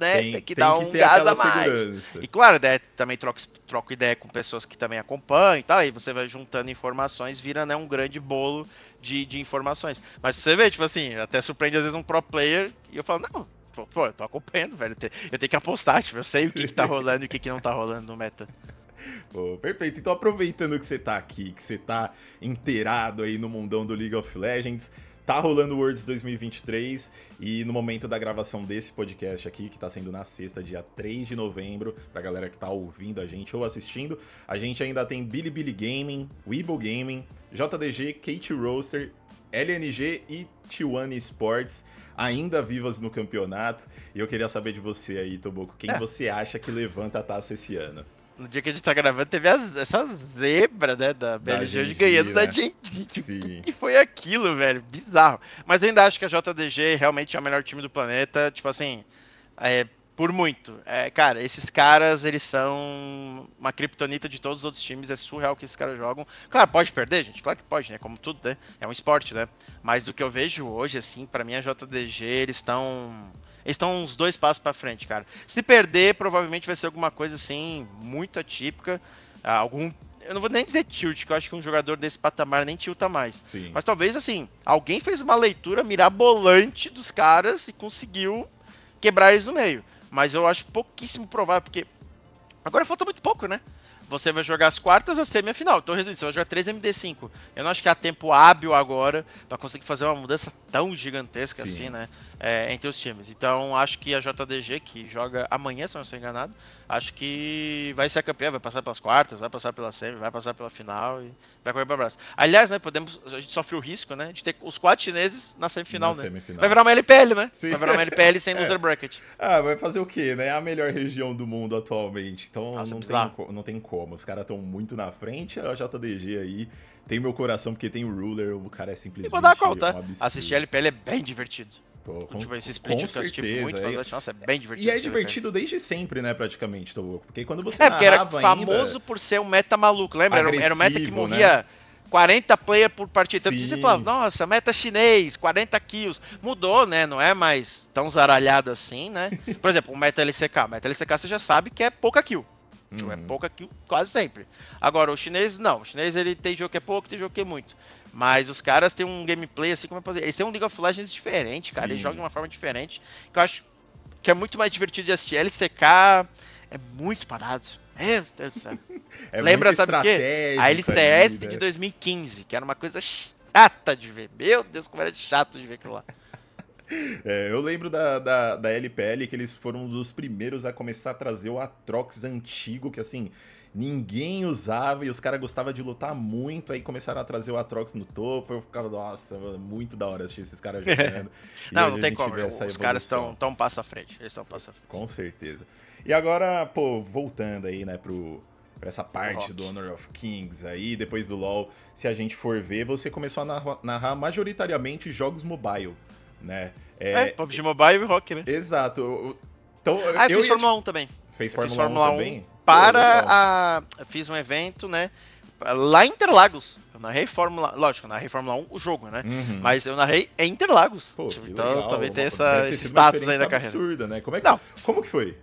né? Tem, tem que tem dar que um gás a mais. Segurança. E claro, né, também troco, troco ideia com pessoas que também acompanham e tal, e você vai juntando informações, vira né, um grande bolo de, de informações. Mas pra você ver, tipo assim, até surpreende às vezes um pro player e eu falo, não, pô, pô eu tô acompanhando, velho. Eu tenho que apostar, tipo, eu sei o que, que tá rolando e o que, que não tá rolando no meta. Pô, perfeito. Então, aproveitando que você tá aqui, que você tá inteirado aí no mundão do League of Legends, Tá rolando Worlds 2023 e no momento da gravação desse podcast aqui, que tá sendo na sexta, dia 3 de novembro, pra galera que tá ouvindo a gente ou assistindo, a gente ainda tem Billy Billy Gaming, Weeble Gaming, JDG, Kate Roaster LNG e T1 Sports ainda vivas no campeonato. E eu queria saber de você aí, Toboco, quem é. você acha que levanta a taça esse ano? No dia que a gente tá gravando, teve essa zebra, né, da BLG ganhando né? da gente. Sim. O que foi aquilo, velho? Bizarro. Mas eu ainda acho que a JDG realmente é o melhor time do planeta. Tipo assim, é, por muito. É, cara, esses caras, eles são uma criptonita de todos os outros times. É surreal que esses caras jogam. Claro, pode perder, gente. Claro que pode, né? Como tudo, né? É um esporte, né? Mas do que eu vejo hoje, assim, para mim a JDG, eles estão. Eles estão uns dois passos para frente, cara. Se perder, provavelmente vai ser alguma coisa assim, muito atípica. Algum eu não vou nem dizer tilt, que eu acho que um jogador desse patamar nem tilta mais. Sim. Mas talvez, assim, alguém fez uma leitura mirabolante dos caras e conseguiu quebrar eles no meio. Mas eu acho pouquíssimo provável, porque agora falta muito pouco, né? Você vai jogar as quartas, a semifinal. Então, resumindo, você vai jogar 3 MD5. Eu não acho que há tempo hábil agora para conseguir fazer uma mudança tão gigantesca Sim. assim, né? É, entre os times. Então, acho que a JDG, que joga amanhã, se eu não estou enganado, acho que vai ser a campeã, vai passar pelas quartas, vai passar pela semi, vai passar pela final e vai correr para abraço. Aliás, né, podemos, a gente sofre o risco, né, de ter os quatro chineses na semifinal, na né? Semifinal. Vai virar uma LPL, né? Sim. Vai virar uma LPL sem é. loser bracket. Ah, vai fazer o quê, né? É a melhor região do mundo atualmente. Então, Nossa, não, tem, não tem como. Os caras estão muito na frente, a JDG aí tem meu coração porque tem o Ruler, o cara é simplesmente dar conta. um Assistir LPL é bem divertido. Pô, com, tipo, esse split com certeza. muito, mas, nossa, é bem divertido. E é divertido desde sempre, né, praticamente, tô louco. Porque quando você é, porque era famoso por ser um meta maluco, lembra? Era um meta que morria né? 40 player por partida. Então você falava, nossa, meta chinês, 40 kills. Mudou, né? Não é mais tão zaralhado assim, né? Por exemplo, o meta LCK. O meta LCK você já sabe que é pouca kill. É uhum. É pouca kill quase sempre. Agora, o chinês não. O chinês ele tem jogo que é pouco, tem jogo que é muito. Mas os caras têm um gameplay assim como é fazer. Eles têm um League of Legends diferente, cara. Sim. Eles jogam de uma forma diferente. Que eu acho que é muito mais divertido de assistir. LCK é muito parado. Meu Deus do céu. é Lembra, sabe o quê? A LCS de 2015, que era uma coisa chata de ver. Meu Deus, como era chato de ver aquilo lá. É, eu lembro da, da, da LPL que eles foram um dos primeiros a começar a trazer o Atrox antigo, que assim, ninguém usava e os caras gostavam de lutar muito, aí começaram a trazer o Atrox no topo, eu ficava, nossa, muito da hora assistir esses caras jogando. não, não tem como, os caras estão tão passo à frente, eles estão passo à frente. Com certeza. E agora, pô, voltando aí, né, pro, pra essa parte do Honor of Kings aí, depois do LoL, se a gente for ver, você começou a narrar majoritariamente jogos mobile, né? É, é PUBG Mobile e Rock, né? Exato. Então, ah, eu fiz Fórmula 1 também. Fez Fórmula, Fórmula 1 também? para a. Fiz um evento, né? Lá em Interlagos. Eu narrei Fórmula. Lógico, eu narrei Fórmula 1, o jogo, né? Uhum. Mas eu narrei em Interlagos. Pô, tipo, então legal. também tem essa, esse status aí da carreira. absurda, né? Como, é que, Não. como que foi?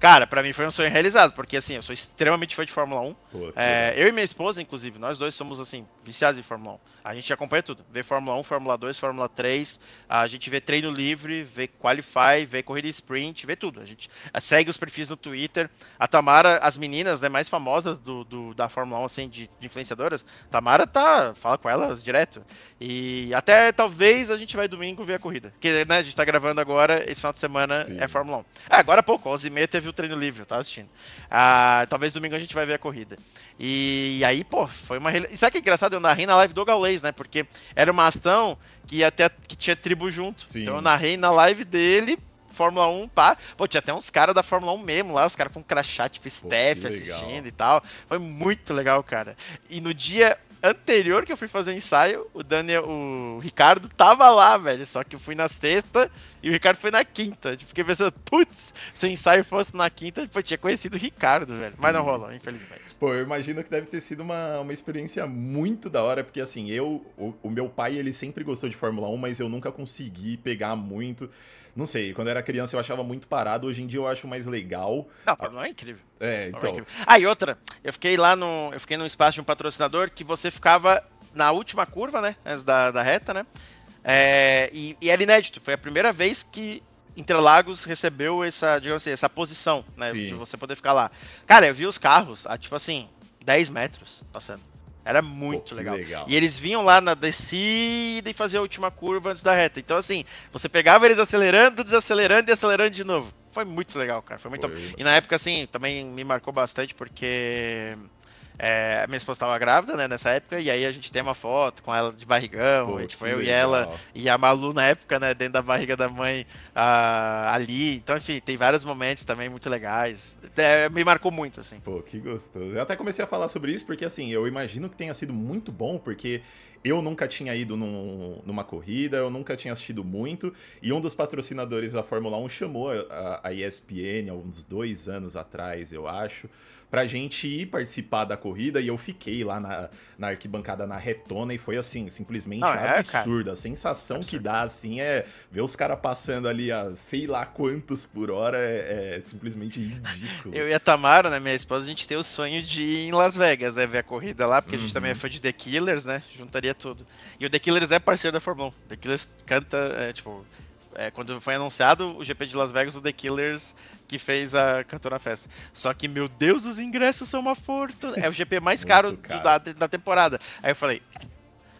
Cara, para mim foi um sonho realizado, porque assim, eu sou extremamente fã de Fórmula 1. Pô, é, eu e minha esposa, inclusive, nós dois somos assim, viciados em Fórmula 1. A gente acompanha tudo. Vê Fórmula 1, Fórmula 2, Fórmula 3. A gente vê treino livre, vê Qualify, vê corrida sprint, vê tudo. A gente segue os perfis no Twitter. A Tamara, as meninas né, mais famosas do, do da Fórmula 1, assim, de, de, influenciadoras, Tamara tá. fala com elas direto. E até talvez a gente vai domingo ver a corrida. Porque né, a gente tá gravando agora, esse final de semana Sim. é Fórmula 1. É, agora há pouco, 11h30 teve o treino livre, eu tava assistindo. Ah, talvez domingo a gente vai ver a corrida. E, aí, pô, foi uma. E sabe que é engraçado? Eu narrei na live do Gaules, né? Porque era uma ação que até que tinha tribo junto. Sim. Então eu narrei na live dele, Fórmula 1, pá. Pô, tinha até uns caras da Fórmula 1 mesmo lá, os caras com crachá, tipo Steph assistindo e tal. Foi muito legal, cara. E no dia anterior que eu fui fazer o ensaio, o Daniel, o Ricardo tava lá, velho. Só que eu fui na sexta e o Ricardo foi na quinta. Tipo, fiquei pensando, putz, se o ensaio fosse na quinta, eu tinha conhecido o Ricardo, velho. Sim. Mas não rolou, infelizmente. Pô, eu imagino que deve ter sido uma, uma experiência muito da hora, porque assim, eu, o, o meu pai, ele sempre gostou de Fórmula 1, mas eu nunca consegui pegar muito. Não sei, quando eu era criança eu achava muito parado, hoje em dia eu acho mais legal. Não, Fórmula 1 é incrível. É, então. É. Ah, e outra, eu fiquei lá no. Eu fiquei no espaço de um patrocinador que você ficava na última curva, né? Antes da, da reta, né? É, e, e era inédito. Foi a primeira vez que Interlagos recebeu essa, digamos assim, essa posição, né? Sim. De você poder ficar lá. Cara, eu vi os carros a, tipo assim, 10 metros passando. Era muito Pô, legal. legal. E eles vinham lá na descida e faziam a última curva antes da reta. Então, assim, você pegava eles acelerando, desacelerando e acelerando de novo. Foi muito legal, cara. Foi muito. Foi. E na época, assim, também me marcou bastante porque É, minha esposa estava grávida, né, nessa época, e aí a gente tem uma foto com ela de barrigão, Pô, e, tipo, eu legal. e ela, e a Malu na época, né, dentro da barriga da mãe uh, ali. Então, enfim, tem vários momentos também muito legais. É, me marcou muito, assim. Pô, que gostoso. Eu até comecei a falar sobre isso porque, assim, eu imagino que tenha sido muito bom, porque eu nunca tinha ido num, numa corrida, eu nunca tinha assistido muito, e um dos patrocinadores da Fórmula 1 chamou a, a ESPN há uns dois anos atrás, eu acho, pra gente ir participar da corrida e eu fiquei lá na, na arquibancada na retona e foi assim, simplesmente Não, é, absurdo. a sensação absurdo. que dá, assim, é ver os caras passando ali a sei lá quantos por hora é, é simplesmente ridículo. eu e a Tamara, né, minha esposa, a gente tem o sonho de ir em Las Vegas, né, ver a corrida lá, porque uhum. a gente também é uhum. fã de The Killers, né, juntaria tudo. E o The Killers é parceiro da Fórmula 1. The Killers canta, é, tipo, é, quando foi anunciado o GP de Las Vegas, o The Killers que fez a cantora festa. Só que, meu Deus, os ingressos são uma fortuna. É o GP mais caro, caro. Da, da temporada. Aí eu falei,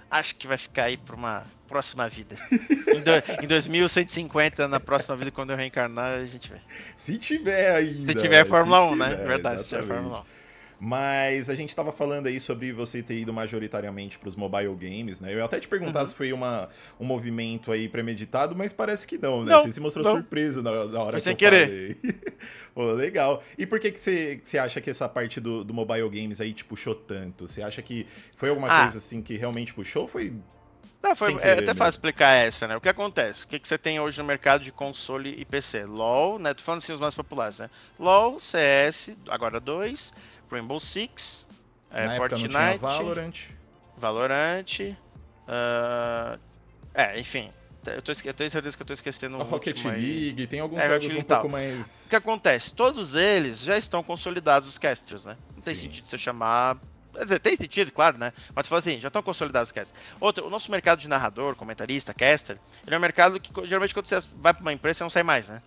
acho que vai ficar aí pra uma próxima vida. em, do, em 2150, na próxima vida, quando eu reencarnar, a gente vê. Se tiver ainda. Se tiver Fórmula 1, né? Verdade, exatamente. se tiver Fórmula 1. Mas a gente estava falando aí sobre você ter ido majoritariamente para os mobile games, né? Eu ia até te perguntar uhum. se foi uma, um movimento aí premeditado, mas parece que não, né? Não, você se mostrou não. surpreso na, na hora foi que sem eu querer. falei. Pô, legal. E por que, que você, que você acha que essa parte do, do mobile games aí te puxou tanto? Você acha que foi alguma ah. coisa assim que realmente puxou? Foi não, foi, é até fácil explicar essa, né? O que acontece? O que, que você tem hoje no mercado de console e PC? LoL, né? Tô falando assim os mais populares, né? LoL, CS, agora 2, Rainbow Six, é, Fortnite, Valorant, Valorant, uh, é, enfim, eu, tô, eu tenho certeza que eu tô esquecendo um Rocket League, aí. tem alguns é, jogos um pouco mais... O que acontece? Todos eles já estão consolidados, os casters, né? Não tem Sim. sentido você chamar... Quer dizer, tem sentido, claro, né? Mas tu fala assim, já estão consolidados os casters. Outro, o nosso mercado de narrador, comentarista, caster, ele é um mercado que geralmente quando você vai para uma empresa você não sai mais, né?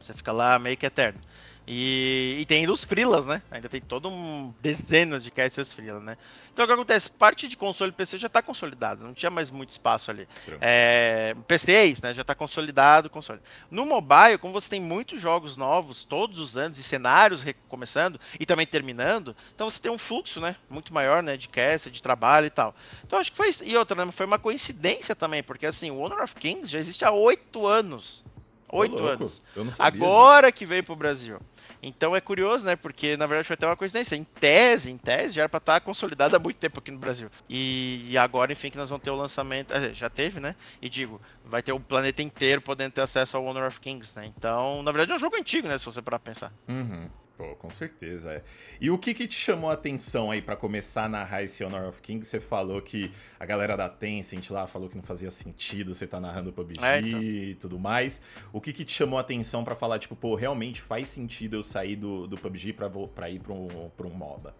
Você fica lá meio que eterno. E, e, tem ainda os freelas, né? Ainda tem todo um dezenas de casters freelas, né? Então o que acontece? Parte de console PC já está consolidado, não tinha mais muito espaço ali. É, PC é isso, né? Já está consolidado console. No mobile, como você tem muitos jogos novos todos os anos e cenários recomeçando e também terminando, então você tem um fluxo, né? Muito maior, né? De cast, de trabalho e tal. Então acho que foi isso. E outra, né? Foi uma coincidência também, porque assim, o Honor of Kings já existe há oito anos. Oito anos. Agora disso. que veio pro Brasil. Então é curioso, né? Porque na verdade foi até uma coincidência. Em tese, em tese, já era pra estar tá consolidada há muito tempo aqui no Brasil. E, e agora, enfim, que nós vamos ter o lançamento. Já teve, né? E digo, vai ter o planeta inteiro podendo ter acesso ao Honor of Kings, né? Então, na verdade, é um jogo antigo, né? Se você parar pensar. Uhum. Pô, com certeza, é. E o que que te chamou a atenção aí para começar a narrar esse Honor of Kings? Você falou que a galera da Tencent lá falou que não fazia sentido você tá narrando PUBG é, então. e tudo mais. O que que te chamou a atenção para falar, tipo, pô, realmente faz sentido eu sair do, do PUBG pra, pra ir pra um, pra um MOBA?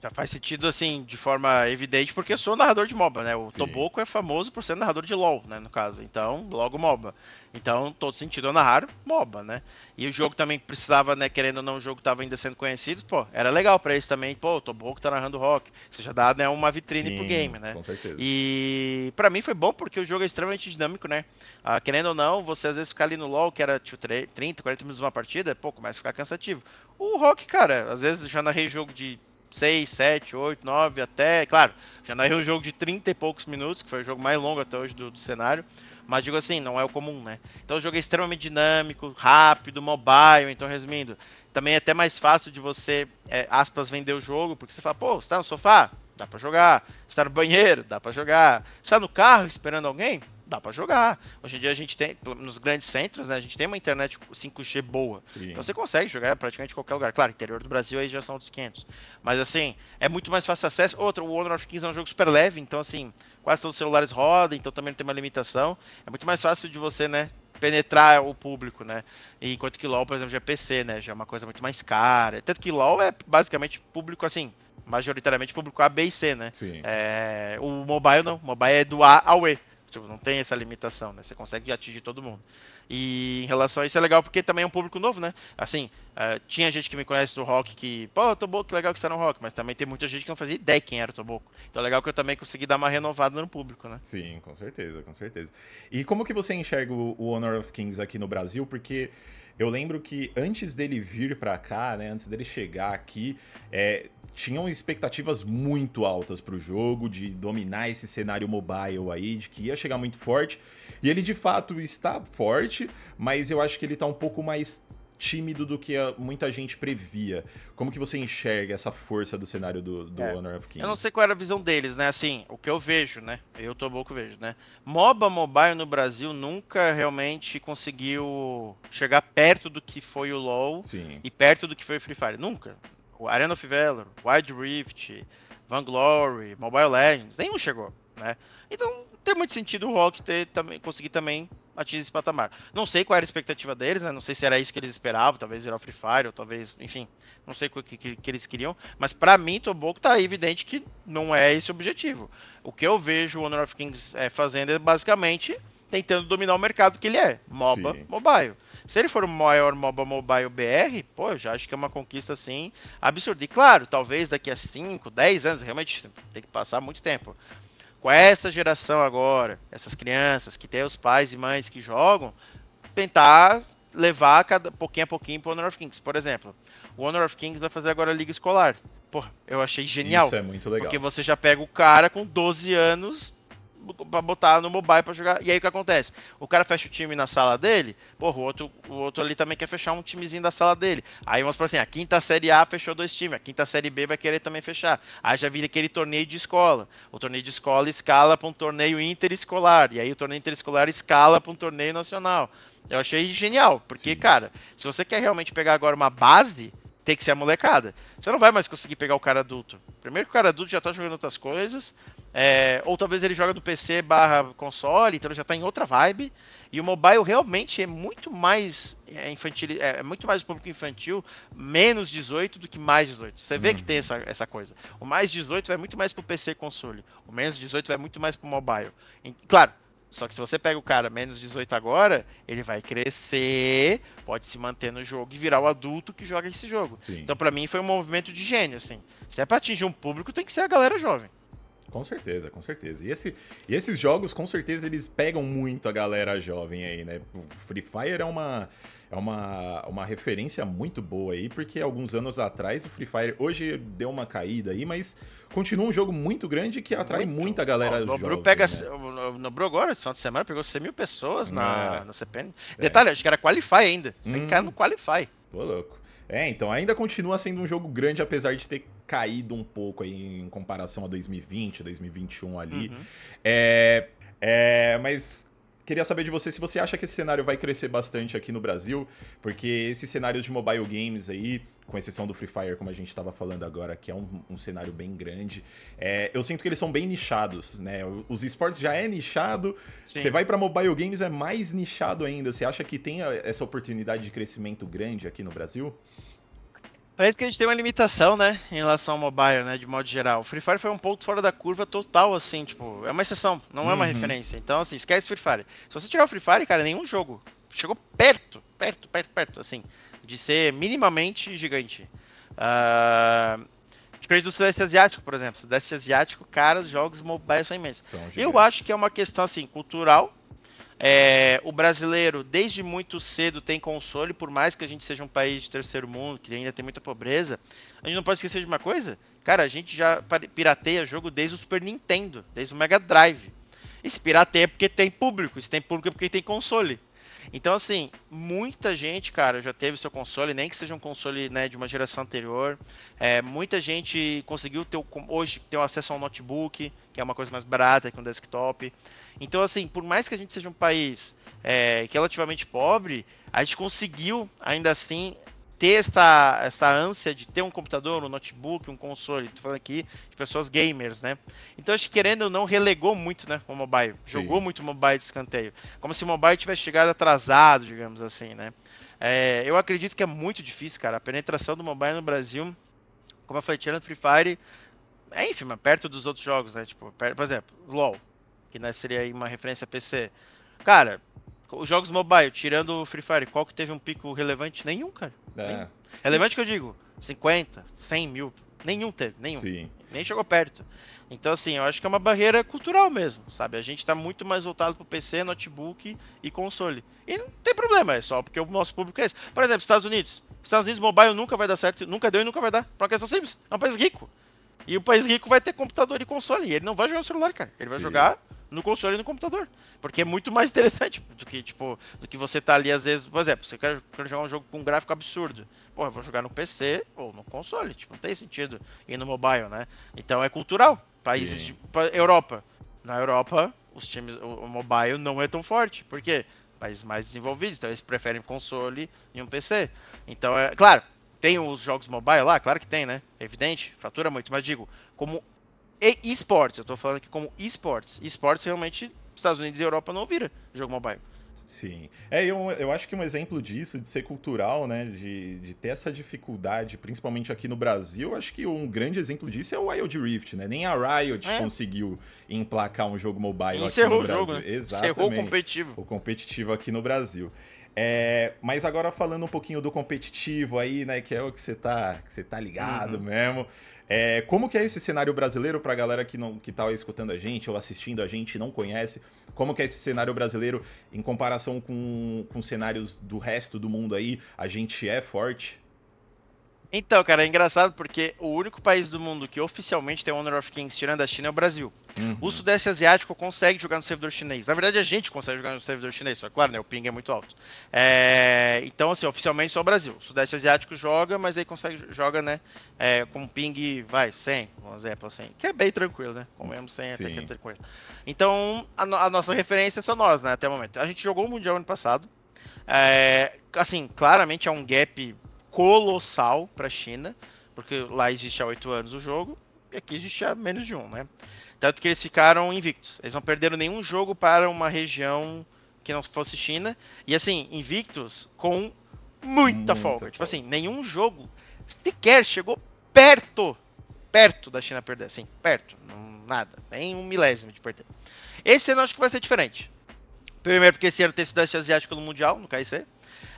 Já faz sentido, assim, de forma evidente, porque eu sou narrador de MOBA, né? O Sim. Toboco é famoso por ser narrador de LoL, né, no caso. Então, logo MOBA. Então, todo sentido eu narrar MOBA, né? E o jogo também precisava, né, querendo ou não, o jogo tava ainda sendo conhecido, pô, era legal para eles também, pô, o Toboco tá narrando rock. Você já dá, né, uma vitrine Sim, pro game, né? com certeza. E para mim foi bom porque o jogo é extremamente dinâmico, né? Ah, querendo ou não, você às vezes ficar ali no LoL, que era, tipo, 30, 40 minutos uma partida, pô, começa a ficar cansativo. O rock, cara, às vezes já narrei jogo de 6, 7, 8, 9, até. Claro, já narrei um jogo de 30 e poucos minutos, que foi o jogo mais longo até hoje do, do cenário. Mas digo assim, não é o comum, né? Então o jogo é extremamente dinâmico, rápido, mobile. Então, resumindo, também é até mais fácil de você, é, aspas, vender o jogo, porque você fala, pô, você tá no sofá? Dá pra jogar. Você tá no banheiro? Dá pra jogar. Você tá no carro esperando alguém? Dá para jogar. Hoje em dia a gente tem, nos grandes centros, né, a gente tem uma internet 5G boa. Sim. Então você consegue jogar praticamente em qualquer lugar. Claro, interior do Brasil aí já são dos 500. Mas assim, é muito mais fácil acesso. Outro, o Honor of Kings é um jogo super leve, então assim, quase todos os celulares rodam, então também não tem uma limitação. É muito mais fácil de você, né, penetrar o público, né? Enquanto que LoL, por exemplo, já é PC, né? Já é uma coisa muito mais cara. Tanto que LoL é basicamente público assim, majoritariamente público A, B e C, né? Sim. É, o mobile não, o mobile é do A ao E. Tipo, não tem essa limitação, né? Você consegue atingir todo mundo. E em relação a isso é legal porque também é um público novo, né? Assim, uh, tinha gente que me conhece do rock que, pô, Toboco, que legal que você tá no rock, mas também tem muita gente que não fazia ideia quem era o Toboco. Então é legal que eu também consegui dar uma renovada no público, né? Sim, com certeza, com certeza. E como que você enxerga o Honor of Kings aqui no Brasil? Porque eu lembro que antes dele vir para cá, né, antes dele chegar aqui, é, tinham expectativas muito altas para o jogo, de dominar esse cenário mobile aí, de que ia chegar muito forte. E ele de fato está forte, mas eu acho que ele está um pouco mais tímido do que muita gente previa. Como que você enxerga essa força do cenário do, do é. Honor of Kings? Eu não sei qual era a visão deles, né? Assim, o que eu vejo, né? Eu tô pouco vejo, né? MOBA Mobile no Brasil nunca realmente conseguiu chegar perto do que foi o LoL Sim. e perto do que foi o Free Fire. Nunca. O Arena of Valor, Wild Rift, Vanglory, Mobile Legends, nenhum chegou, né? Então, não tem muito sentido o Rock ter, também, conseguir também atingir esse patamar. Não sei qual era a expectativa deles, né? Não sei se era isso que eles esperavam, talvez virar o Free Fire, ou talvez, enfim, não sei o que, que, que eles queriam. Mas para mim, Toboco tá evidente que não é esse o objetivo. O que eu vejo o Honor of Kings é, fazendo é basicamente tentando dominar o mercado que ele é, MOBA Sim. mobile. Se ele for o maior MOBA mobile BR, pô, eu já acho que é uma conquista assim absurda. E claro, talvez daqui a 5, 10 anos, realmente tem que passar muito tempo com essa geração agora, essas crianças que têm os pais e mães que jogam, tentar levar cada pouquinho a pouquinho para o Honor of Kings. Por exemplo, o Honor of Kings vai fazer agora a liga escolar. Pô, eu achei genial. Isso é muito legal. Porque você já pega o cara com 12 anos para botar no mobile para jogar. E aí o que acontece? O cara fecha o time na sala dele, porra, o outro, o outro ali também quer fechar um timezinho da sala dele. Aí vamos por assim, a quinta série A fechou dois times, a quinta série B vai querer também fechar. Aí já vira aquele torneio de escola. O torneio de escola escala para um torneio interescolar. E aí o torneio interescolar escala para um torneio nacional. Eu achei genial, porque, Sim. cara, se você quer realmente pegar agora uma base, tem que ser a molecada. Você não vai mais conseguir pegar o cara adulto. Primeiro que o cara adulto já tá jogando outras coisas, é, ou talvez ele joga do PC barra console, então ele já tá em outra vibe. E o mobile realmente é muito mais é, infantil, é, é muito mais público infantil, menos 18 do que mais 18. Você vê que tem essa, essa coisa. O mais 18 vai muito mais pro PC console. O menos 18 vai muito mais pro mobile. E, claro, só que se você pega o cara menos 18 agora, ele vai crescer, pode se manter no jogo e virar o adulto que joga esse jogo. Sim. Então, para mim, foi um movimento de gênio, assim. Se é pra atingir um público, tem que ser a galera jovem. Com certeza, com certeza. E, esse, e esses jogos, com certeza, eles pegam muito a galera jovem aí, né? O Free Fire é uma, é uma, uma referência muito boa aí, porque alguns anos atrás o Free Fire hoje deu uma caída aí, mas continua um jogo muito grande que atrai muito. muita galera o jovem. Pega, né? O Nobru agora, esse final de semana, pegou 100 mil pessoas na, é. no CPN. É. Detalhe, acho que era Qualify ainda. Você hum. no Qualify. Pô, louco. É, então ainda continua sendo um jogo grande, apesar de ter caído um pouco aí em comparação a 2020, 2021 ali. Uhum. É, é, mas queria saber de você se você acha que esse cenário vai crescer bastante aqui no Brasil, porque esses cenários de mobile games aí, com exceção do Free Fire, como a gente estava falando agora, que é um, um cenário bem grande, é, eu sinto que eles são bem nichados, né? Os esportes já é nichado, Sim. você vai para mobile games é mais nichado ainda. Você acha que tem essa oportunidade de crescimento grande aqui no Brasil? Parece que a gente tem uma limitação, né, em relação ao mobile, né, de modo geral. O Free Fire foi um ponto fora da curva total, assim, tipo, é uma exceção, não uhum. é uma uhum. referência. Então, assim, esquece Free Fire. Se você tirar o Free Fire, cara, nenhum jogo chegou perto, perto, perto, perto, assim, de ser minimamente gigante. Uh, diferente do Sudeste Asiático, por exemplo. Sudeste Asiático, cara, os jogos mobile são imensos. São Eu acho que é uma questão, assim, cultural, é, o brasileiro, desde muito cedo, tem console, por mais que a gente seja um país de terceiro mundo, que ainda tem muita pobreza. A gente não pode esquecer de uma coisa? Cara, a gente já pirateia jogo desde o Super Nintendo, desde o Mega Drive. E se pirateia é porque tem público, se tem público é porque tem console. Então, assim, muita gente, cara, já teve seu console, nem que seja um console né, de uma geração anterior. É, muita gente conseguiu ter, hoje ter acesso ao notebook, que é uma coisa mais barata que um desktop. Então, assim, por mais que a gente seja um país é, relativamente pobre, a gente conseguiu, ainda assim, ter essa, essa ânsia de ter um computador, um notebook, um console, tô falando aqui de pessoas gamers, né? Então acho que querendo ou não relegou muito, né, o mobile. Sim. Jogou muito mobile de escanteio. Como se o mobile tivesse chegado atrasado, digamos assim, né? É, eu acredito que é muito difícil, cara. A penetração do mobile no Brasil, como eu falei, tirando Free Fire, é ínfima, perto dos outros jogos, né? Tipo, por exemplo, LoL que né, seria aí uma referência PC. Cara, os jogos mobile, tirando o Free Fire, qual que teve um pico relevante? Nenhum, cara. É. Relevante que eu digo, 50, 100 mil, nenhum teve, nenhum. Sim. Nem chegou perto. Então, assim, eu acho que é uma barreira cultural mesmo, sabe? A gente tá muito mais voltado pro PC, notebook e console. E não tem problema, é só porque o nosso público é esse. Por exemplo, Estados Unidos. Estados Unidos mobile nunca vai dar certo, nunca deu e nunca vai dar. Por uma questão simples. É um país rico. E o país rico vai ter computador e console. E ele não vai jogar no celular, cara. Ele vai Sim. jogar no console e no computador. Porque é muito mais interessante do que, tipo, do que você tá ali, às vezes, por exemplo, você quer, quer jogar um jogo com um gráfico absurdo. Pô, eu vou jogar no PC ou no console. Tipo, não tem sentido ir no mobile, né? Então é cultural. Países de. Europa. Na Europa, os times. O, o mobile não é tão forte. Por quê? Países mais desenvolvidos, então eles preferem console e um PC. Então é. Claro, tem os jogos mobile lá? Claro que tem, né? É evidente, fatura muito, mas digo, como esportes, eu tô falando aqui como esportes. Esportes realmente, Estados Unidos e Europa não vira jogo mobile. Sim. É, eu, eu acho que um exemplo disso, de ser cultural, né? De, de ter essa dificuldade, principalmente aqui no Brasil, acho que um grande exemplo disso é o Wild Rift, né? Nem a Riot é. conseguiu emplacar um jogo mobile aqui no Brasil. O jogo, né? Exatamente. Encerrou o competitivo. O competitivo aqui no Brasil. É, mas agora falando um pouquinho do competitivo aí, né, que é o que você tá, que você tá ligado uhum. mesmo. É, como que é esse cenário brasileiro para a galera que não que tá escutando a gente ou assistindo a gente e não conhece? Como que é esse cenário brasileiro em comparação com, com cenários do resto do mundo aí? A gente é forte? Então, cara, é engraçado porque o único país do mundo que oficialmente tem Honor of Kings tirando a China é o Brasil. Uhum. O Sudeste Asiático consegue jogar no servidor chinês. Na verdade, a gente consegue jogar no servidor chinês, só claro, né, o ping é muito alto. É... Então, assim, oficialmente só o Brasil. O Sudeste Asiático joga, mas aí consegue joga, né, é, com ping, vai, 100, um exemplo assim, que é bem tranquilo, né? Com mesmo 100 Sim. até que é tranquilo. Então, a, no a, nossa referência é só nós, né, até o momento. A gente jogou o Mundial ano passado. É... Assim, claramente é um gap colossal para a China, porque lá existe há oito anos o jogo, e aqui existe há menos de um, né? Tanto que eles ficaram invictos. Eles não perderam nenhum jogo para uma região que não fosse China. E assim, invictos com muita, muita folga. folga. Tipo assim, nenhum jogo sequer chegou perto, perto da China perder. Assim, perto. Não, nada. Nem um milésimo de perder. Esse ano acho que vai ser diferente. Primeiro porque esse ano tem Sudeste Asiático no Mundial, no KIC.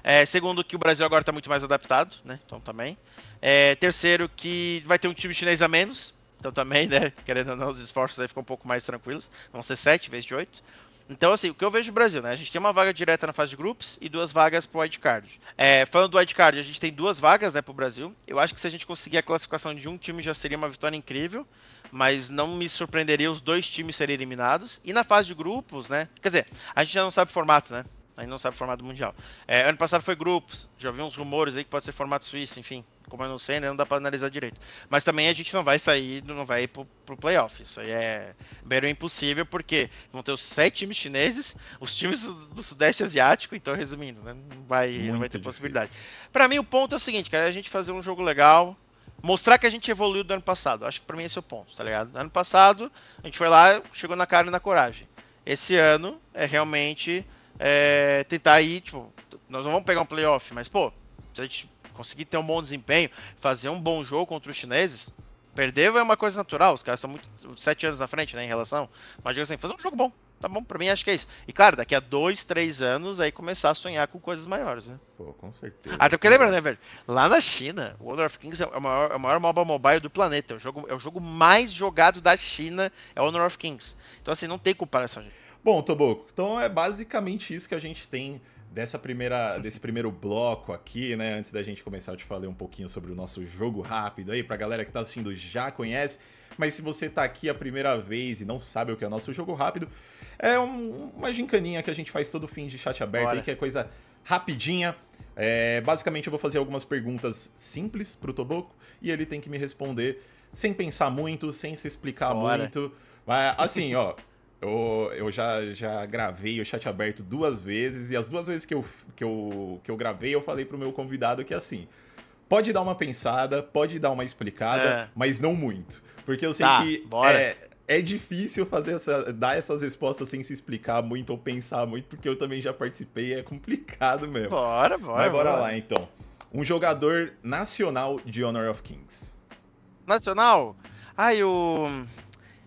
É, segundo, que o Brasil agora está muito mais adaptado, né? Então também. É, terceiro, que vai ter um time chinês a menos. Então também, né? Querendo ou não, os esforços aí ficam um pouco mais tranquilos. Vão ser sete em vez de oito. Então, assim, o que eu vejo no Brasil, né? A gente tem uma vaga direta na fase de grupos e duas vagas pro wildcard. É, falando do wildcard, a gente tem duas vagas, né, pro Brasil. Eu acho que se a gente conseguir a classificação de um time já seria uma vitória incrível, mas não me surpreenderia os dois times serem eliminados. E na fase de grupos, né? Quer dizer, a gente já não sabe o formato, né? Ainda não sabe o formato mundial. É, ano passado foi grupos, já vi uns rumores aí que pode ser formato suíço, enfim. Como eu não sei, né, não dá para analisar direito. Mas também a gente não vai sair, não vai ir pro, pro playoff. Isso aí é beiro impossível, porque vão ter os sete times chineses, os times do, do Sudeste Asiático, então resumindo, né, não vai, não vai ter difícil. possibilidade. Para mim o ponto é o seguinte, cara, é a gente fazer um jogo legal, mostrar que a gente evoluiu do ano passado. Acho que para mim esse é o ponto, tá ligado? Ano passado a gente foi lá, chegou na cara e na coragem. Esse ano é realmente é, tentar ir, tipo, nós não vamos pegar um playoff, mas, pô, se a gente conseguir ter um bom desempenho, fazer um bom jogo contra os chineses, perder é uma coisa natural, os caras são muito sete anos na frente, né, em relação, mas digo assim, fazer um jogo bom, tá bom, pra mim acho que é isso. E claro, daqui a dois, três anos, aí começar a sonhar com coisas maiores, né? Pô, com certeza. Até porque lembra, né, velho? Lá na China, o Honor of Kings é o maior, é o maior mobile mobile do planeta, é o, jogo, é o jogo mais jogado da China, é o Honor of Kings. Então assim, não tem comparação, gente. Bom, Toboco, então é basicamente isso que a gente tem dessa primeira, desse primeiro bloco aqui, né? Antes da gente começar, eu te falei um pouquinho sobre o nosso jogo rápido aí, pra galera que tá assistindo já conhece. Mas se você tá aqui a primeira vez e não sabe o que é o nosso jogo rápido, é um, uma gincaninha que a gente faz todo fim de chat aberto Bora. aí, que é coisa rapidinha. É, basicamente eu vou fazer algumas perguntas simples pro Toboco e ele tem que me responder sem pensar muito, sem se explicar Bora. muito. Mas, assim, ó, eu, eu já, já gravei o chat aberto duas vezes, e as duas vezes que eu, que, eu, que eu gravei, eu falei pro meu convidado que assim. Pode dar uma pensada, pode dar uma explicada, é. mas não muito. Porque eu sei tá, que é, é difícil fazer essa, dar essas respostas sem se explicar muito ou pensar muito, porque eu também já participei, é complicado mesmo. Bora, bora. Mas bora, bora. lá então. Um jogador nacional de Honor of Kings. Nacional? Ai, o. Eu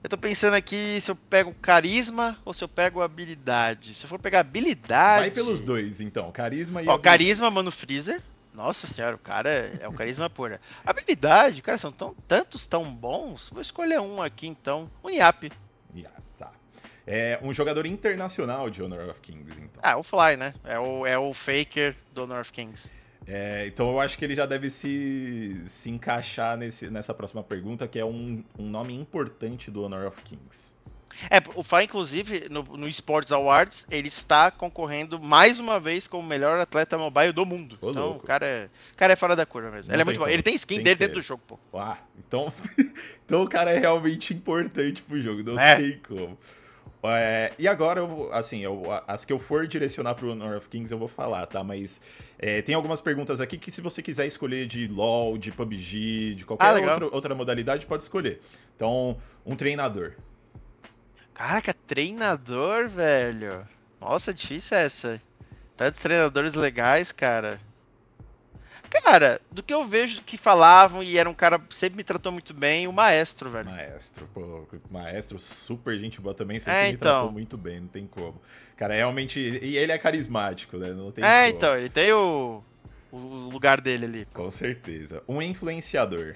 tô pensando aqui se eu pego carisma ou se eu pego habilidade. Se eu for pegar habilidade. Vai pelos dois, então. Carisma e. Ó, habilidade. carisma, mano, Freezer. Nossa senhora, o cara é o carisma pura. Habilidade, cara, são tão, tantos tão bons. Vou escolher um aqui então. Um Yap. Yap, tá. É um jogador internacional de Honor of Kings, então. Ah, o Fly, né? É o, é o Faker do Honor of Kings. É, então eu acho que ele já deve se, se encaixar nesse, nessa próxima pergunta, que é um, um nome importante do Honor of Kings. É, o Fá, inclusive, no, no Sports Awards, ele está concorrendo mais uma vez como o melhor atleta mobile do mundo. Ô, então, o cara, é, o cara é fora da curva mesmo. Não ele é muito bom. Ele tem skin tem dele dentro do jogo, pô. Ah, então, então o cara é realmente importante pro jogo, não é. tem como. É, e agora, eu, assim, eu, as que eu for direcionar pro Honor of Kings eu vou falar, tá? Mas é, tem algumas perguntas aqui que se você quiser escolher de LoL, de PUBG, de qualquer ah, outra, outra modalidade, pode escolher. Então, um treinador. Caraca, treinador, velho. Nossa, difícil essa. Tantos treinadores legais, cara. Cara, do que eu vejo que falavam e era um cara sempre me tratou muito bem, o maestro, velho. Maestro, pô, maestro super gente boa também, sempre é, me então. tratou muito bem, não tem como. Cara, realmente, e ele é carismático, né? Não tem É, como. então, ele tem o, o lugar dele ali. Com certeza. Um influenciador.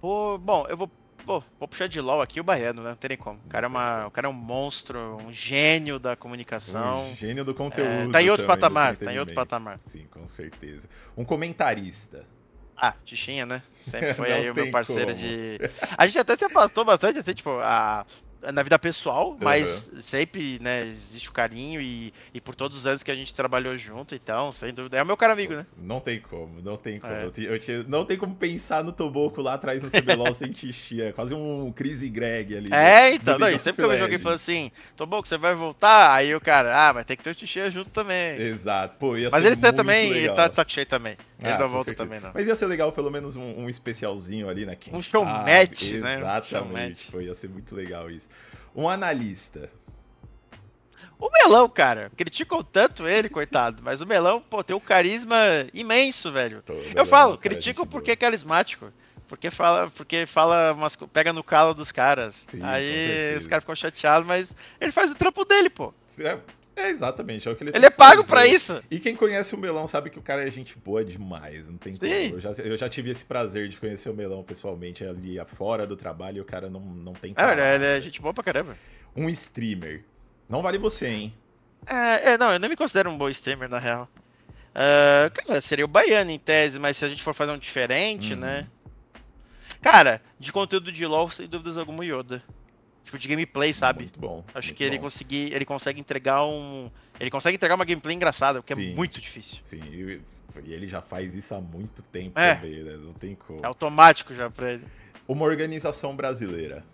Pô, bom, eu vou Pô, vou puxar de LOL aqui o Baiano, né? Não tem nem como. O cara é, uma, o cara é um monstro, um gênio da comunicação. Um gênio do conteúdo. É, tá em outro também, patamar, tá em outro patamar. Sim, com certeza. Um comentarista. Ah, Tichinha, né? Sempre foi aí o meu parceiro como. de. A gente até se afastou bastante, assim, tipo, a na vida pessoal, mas uhum. sempre, né, existe o carinho e, e por todos os anos que a gente trabalhou junto, então, sem dúvida. É o meu cara amigo, né? Não tem como, não tem como. É. Eu te, eu te, não tem como pensar no Toboco lá atrás no CBLOL sem Tixi. É quase um Chris Greg ali. É, então, não, sempre que eu joguei falou assim, Toboco, você vai voltar? Aí o cara, ah, vai ter que ter o Tixi junto também. Exato, pô, ia Mas ele tá também, legal. ele tá de saco cheio também. Ele ah, não volta certeza. também, não. Mas ia ser legal pelo menos um, um especialzinho ali, né? Quem um show match, né? Exatamente, um pô, ia ser muito legal isso. Um analista. O Melão, cara, criticam tanto ele, coitado, mas o Melão, pô, tem um carisma imenso, velho. Tô, eu falo, é criticam porque é carismático. Porque fala, porque fala umas, pega no calo dos caras. Sim, Aí os caras ficam chateados, mas ele faz o trampo dele, pô. É, é exatamente, é o que ele Ele é pago para isso. E quem conhece o Melão sabe que o cara é gente boa demais, não tem Sim. como. Eu já, eu já tive esse prazer de conhecer o Melão pessoalmente ali fora do trabalho e o cara não, não tem É, ele é gente boa pra caramba. Um streamer. Não vale você, hein? É, é não, eu nem me considero um bom streamer, na real. Uh, cara, seria o Baiano em tese, mas se a gente for fazer um diferente, uhum. né? Cara, de conteúdo de LoL, sem dúvidas alguma, Yoda tipo de gameplay, sabe? Muito bom. Acho muito que ele conseguir, ele consegue entregar um, ele consegue entregar uma gameplay engraçada, porque é sim, é muito difícil. Sim, e, ele já faz isso há muito tempo é, também, né? Não tem como. É automático já pra ele. Uma organização brasileira.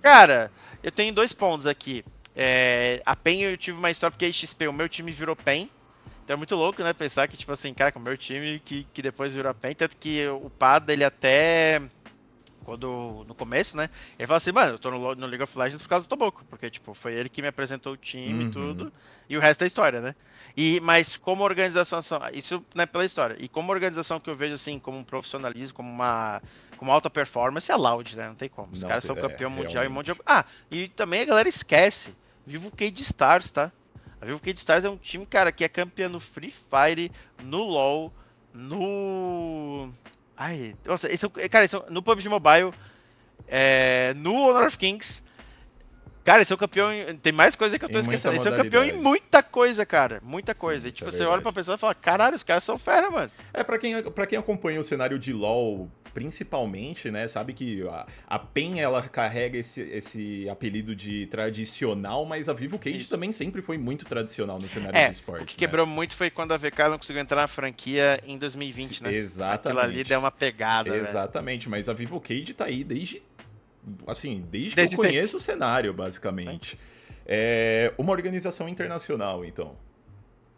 Cara, eu tenho dois pontos aqui. É, a PEN eu tive uma história porque a XP, o meu time virou PEN. Então é muito louco, né? Pensar que, tipo assim, cara, com o meu time que, que depois virou PEN. Tanto que o Pada, ele até quando no começo, né? Ele falou assim, mano, eu tô no, no, League of Legends por causa do Toboco, porque tipo, foi ele que me apresentou o time uhum. e tudo, e o resto é história, né? E mas como organização, isso não é pela história. E como organização que eu vejo assim, como um profissionalismo, como uma como uma alta performance é Loud, né? Não tem como. Os não, caras são é, campeão mundial e um monte de Ah, e também a galera esquece. Vivo o Cade Stars, tá? A Vivo Cade Stars é um time, cara, que é campeão no Free Fire, no LoL, no Ai, nossa, esse é, cara, esse é, no PUBG Mobile, é, no Honor of Kings, cara, esse é o campeão. Em, tem mais coisa que eu tô em esquecendo. Esse é o campeão em muita coisa, cara. Muita coisa. Sim, e tipo, é você olha pra pessoa e fala, caralho, os caras são fera, mano. É, pra quem, pra quem acompanha o cenário de LoL principalmente, né, sabe que a, a PEN ela carrega esse, esse apelido de tradicional, mas a Vivo Cage Isso. também sempre foi muito tradicional no cenário é, de esportes. O que né? quebrou muito foi quando a VK não conseguiu entrar na franquia em 2020, né? Exatamente. Aquilo ali deu uma pegada. Né? Exatamente, né? mas a Vivo Cage tá aí desde. Assim, desde, desde que eu conheço o cenário, basicamente. É uma organização internacional, então.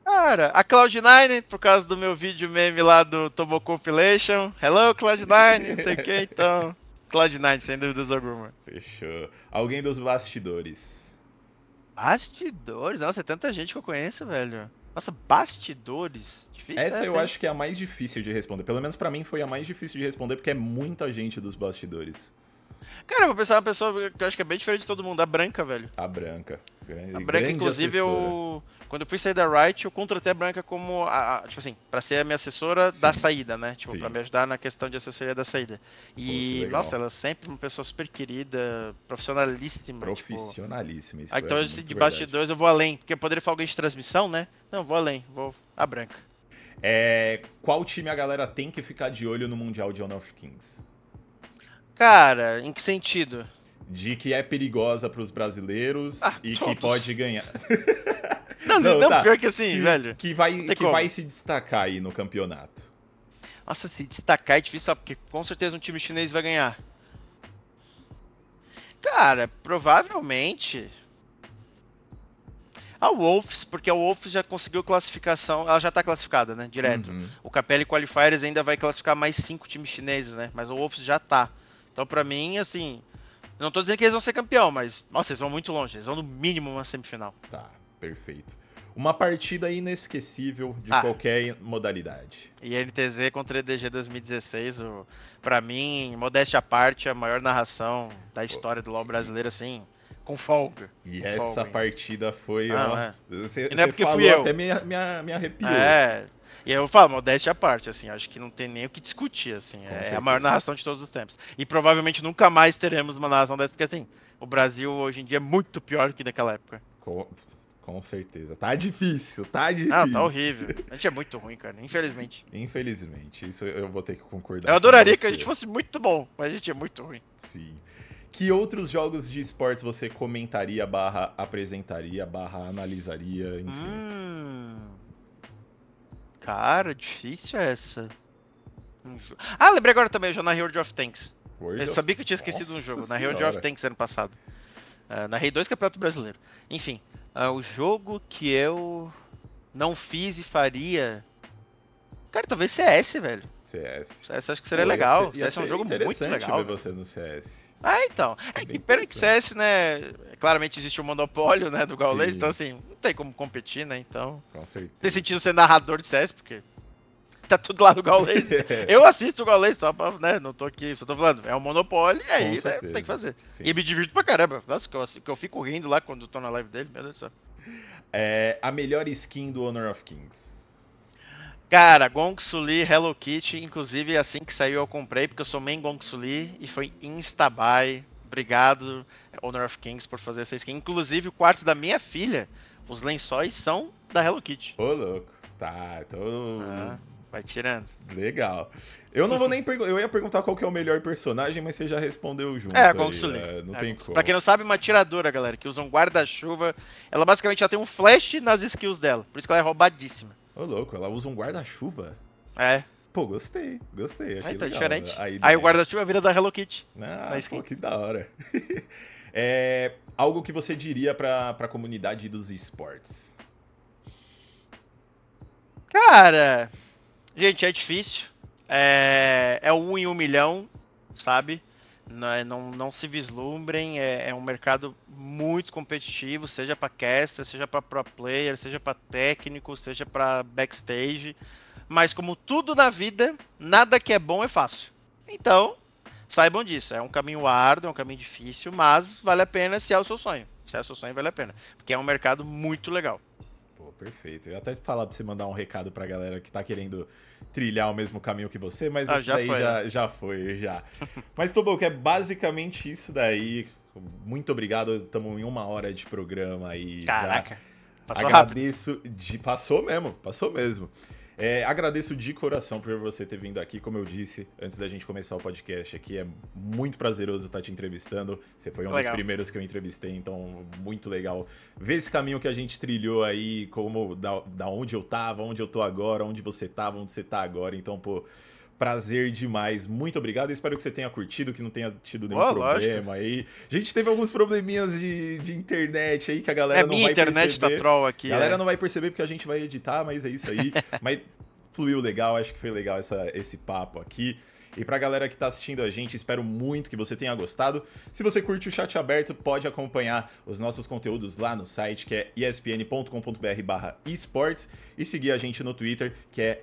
Cara, a Cloud9, por causa do meu vídeo meme lá do Tomo Compilation. Hello, Cloud9, não sei o que, então. Cloud9, sem dúvidas alguma. Fechou. Alguém dos bastidores? Bastidores? Nossa, é tanta gente que eu conheço, velho. Nossa, bastidores? Difícil essa, essa eu hein? acho que é a mais difícil de responder. Pelo menos para mim foi a mais difícil de responder, porque é muita gente dos bastidores. Cara, eu vou pensar uma pessoa que eu acho que é bem diferente de todo mundo, a Branca, velho. A Branca. Grande, a Branca, inclusive, eu. Quando eu fui sair da Riot, eu contratei a Branca como, a, a, tipo assim, pra ser a minha assessora Sim. da saída, né? Tipo, Sim. pra me ajudar na questão de assessoria da saída. E, Pô, nossa, ela é sempre uma pessoa super querida, profissionalíssima. Tipo profissionalíssima, tipo... isso ah, Então, é de bastidores eu vou além, porque eu poderia falar alguém de transmissão, né? Não, vou além, vou a Branca. É, qual time a galera tem que ficar de olho no Mundial de Honor of Kings? Cara, em que sentido? De que é perigosa para os brasileiros ah, e todos. que pode ganhar. Não, não, não tá. pior que assim, que, velho. Que vai, que vai se destacar aí no campeonato. Nossa, se destacar é difícil, porque com certeza um time chinês vai ganhar. Cara, provavelmente. A Wolves, porque a Wolves já conseguiu classificação, ela já tá classificada, né? Direto. Uhum. O Capelli Qualifiers ainda vai classificar mais cinco times chineses, né? Mas o Wolves já tá. Então, pra mim, assim. Não tô dizendo que eles vão ser campeão, mas. Nossa, eles vão muito longe. Eles vão no mínimo uma semifinal. Tá, perfeito. Uma partida inesquecível de ah. qualquer modalidade. E NTZ contra EDG 2016, o, pra mim, modéstia à parte, a maior narração da história do LoL brasileiro, assim, com folga. E com essa folga, partida foi, ah, ó, é. você, não é porque falou até me, me, me arrepiou. É, e eu falo, modéstia à parte, assim, acho que não tem nem o que discutir, assim, é a maior narração de todos os tempos. E provavelmente nunca mais teremos uma narração dessa, porque assim, o Brasil hoje em dia é muito pior do que naquela época. Com com certeza. Tá difícil, tá difícil. Ah, tá horrível. A gente é muito ruim, cara. Infelizmente. Infelizmente. Isso eu vou ter que concordar. Eu adoraria que a gente fosse muito bom, mas a gente é muito ruim. Sim. Que outros jogos de esportes você comentaria, barra apresentaria, barra analisaria, enfim? Hum... Cara, difícil essa. Ah, lembrei agora também, eu já narrei World of Tanks. World eu of... sabia que eu tinha esquecido Nossa um jogo. Narrei World of Tanks ano passado. Uh, narrei dois campeonatos brasileiros. Enfim, uh, o jogo que eu não fiz e faria. Cara, talvez CS, velho. CS. CS acho que seria Pô, legal. Ser, CS é um jogo muito legal. ver você no CS. Ah, então. É que pena que CS, né? Claramente existe o um monopólio, né, do Gaules, então assim, não tem como competir, né? Então. Com certeza. Tem sentido ser narrador de CS, porque tá tudo lá no Gaules. eu assisto o Gaules, só pra, né? Não tô aqui, só tô falando. É um monopólio e aí, né, tem que fazer. Sim. E me divirto pra caramba. Nossa, que eu, que eu fico rindo lá quando tô na live dele, meu Deus do céu. É, a melhor skin do Honor of Kings. Cara, Gong Suli Hello Kitty, inclusive assim que saiu eu comprei, porque eu sou main Gong Suli e foi instabuy. Obrigado, Honor of Kings, por fazer essa skin. Inclusive, o quarto da minha filha, os lençóis são da Hello Kitty. Ô, louco. Tá, tô. Ah. Vai tirando. Legal. Eu não vou nem perguntar. Eu ia perguntar qual que é o melhor personagem, mas você já respondeu junto. É, a Gonsulin. É, não é, tem como. Pra quem não sabe, uma tiradora, galera, que usa um guarda-chuva. Ela basicamente já tem um flash nas skills dela. Por isso que ela é roubadíssima. Ô, louco, ela usa um guarda-chuva? É. Pô, gostei, gostei. Achei ah, então, legal. diferente. Aí o guarda-chuva vira da Hello Kitty. Ah, pô, que da hora. é, algo que você diria pra, pra comunidade dos esportes? Cara, Gente, é difícil. É, é um em um milhão, sabe? Não, é, não, não se vislumbrem. É, é um mercado muito competitivo, seja para caster, seja para pro player, seja para técnico, seja para backstage. Mas como tudo na vida, nada que é bom é fácil. Então, saibam disso. É um caminho árduo, é um caminho difícil, mas vale a pena se é o seu sonho. Se é o seu sonho, vale a pena. Porque é um mercado muito legal perfeito. Eu ia até falar pra você mandar um recado pra galera que tá querendo trilhar o mesmo caminho que você, mas ah, isso daí foi, já, né? já foi, já. mas, que é basicamente isso daí. Muito obrigado, estamos em uma hora de programa aí. Caraca, já. passou Agradeço rápido. De... Passou mesmo, passou mesmo. É, agradeço de coração por você ter vindo aqui, como eu disse antes da gente começar o podcast aqui. É muito prazeroso estar te entrevistando. Você foi um legal. dos primeiros que eu entrevistei, então muito legal ver esse caminho que a gente trilhou aí, como da, da onde eu tava, onde eu tô agora, onde você tava, onde você tá agora. Então, pô, prazer demais. Muito obrigado. Espero que você tenha curtido, que não tenha tido nenhum oh, problema lógico. aí. A gente teve alguns probleminhas de, de internet aí que a galera é, não vai perceber. minha internet tá troll aqui. A galera é. não vai perceber porque a gente vai editar, mas é isso aí. mas fluiu legal, acho que foi legal essa, esse papo aqui. E pra galera que tá assistindo a gente, espero muito que você tenha gostado. Se você curte o chat aberto, pode acompanhar os nossos conteúdos lá no site, que é espn.com.br esportes, e seguir a gente no Twitter, que é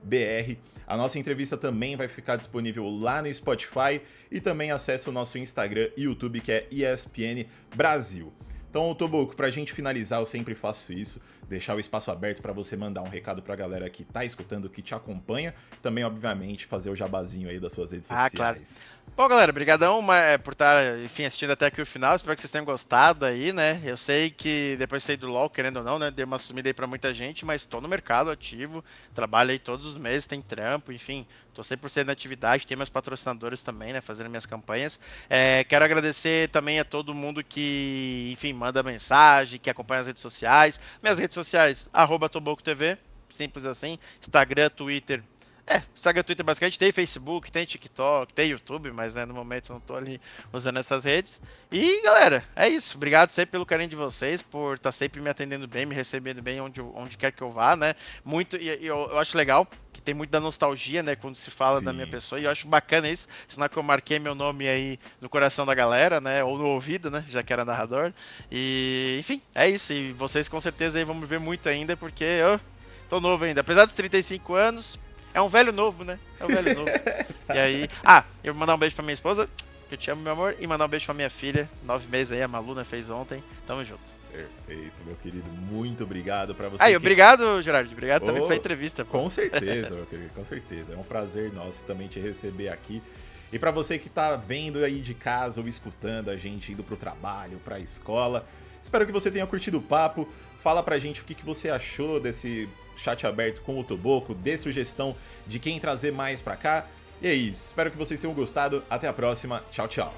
espnesportsbr. A nossa entrevista também vai ficar disponível lá no Spotify e também acesse o nosso Instagram e YouTube, que é ESPN Brasil. Então, Tobuco, pra gente finalizar, eu sempre faço isso. Deixar o espaço aberto para você mandar um recado pra galera que tá escutando, que te acompanha. Também, obviamente, fazer o jabazinho aí das suas redes ah, sociais. Claro. Bom, galera, brigadão é, por estar, tá, enfim, assistindo até aqui o final. Espero que vocês tenham gostado aí, né? Eu sei que depois de sair do LoL, querendo ou não, né? Deu uma sumida aí pra muita gente, mas tô no mercado ativo, trabalho aí todos os meses, tem trampo, enfim, tô 100% na atividade, tem meus patrocinadores também, né? Fazendo minhas campanhas. É, quero agradecer também a todo mundo que, enfim, manda mensagem, que acompanha as redes sociais. Minhas redes sociais, arroba TobocoTV, simples assim. Instagram, Twitter, é, Instagram, Twitter basicamente, tem Facebook, tem TikTok, tem YouTube, mas né, no momento eu não tô ali usando essas redes. E galera, é isso. Obrigado sempre pelo carinho de vocês, por estar tá sempre me atendendo bem, me recebendo bem onde, onde quer que eu vá, né? Muito, e eu, eu acho legal que tem muito da nostalgia, né, quando se fala Sim. da minha pessoa, e eu acho bacana isso, senão que eu marquei meu nome aí no coração da galera, né, ou no ouvido, né, já que era narrador. E, enfim, é isso. E vocês com certeza aí vão me ver muito ainda, porque eu tô novo ainda. Apesar dos 35 anos, é um velho novo, né? É um velho novo. e aí. Ah, eu vou mandar um beijo pra minha esposa, que eu te amo, meu amor, e mandar um beijo pra minha filha, nove meses aí, a Maluna fez ontem. Tamo junto. Perfeito, meu querido. Muito obrigado para você. Aí, que... obrigado, Gerardo. Obrigado oh, também pela entrevista. Pô. Com certeza, meu querido, com certeza. É um prazer nosso também te receber aqui. E para você que tá vendo aí de casa ou escutando a gente indo pro trabalho, pra escola, espero que você tenha curtido o papo. Fala pra gente o que, que você achou desse chat aberto com o Toboco, dê sugestão de quem trazer mais pra cá. E é isso, espero que vocês tenham gostado. Até a próxima, tchau, tchau.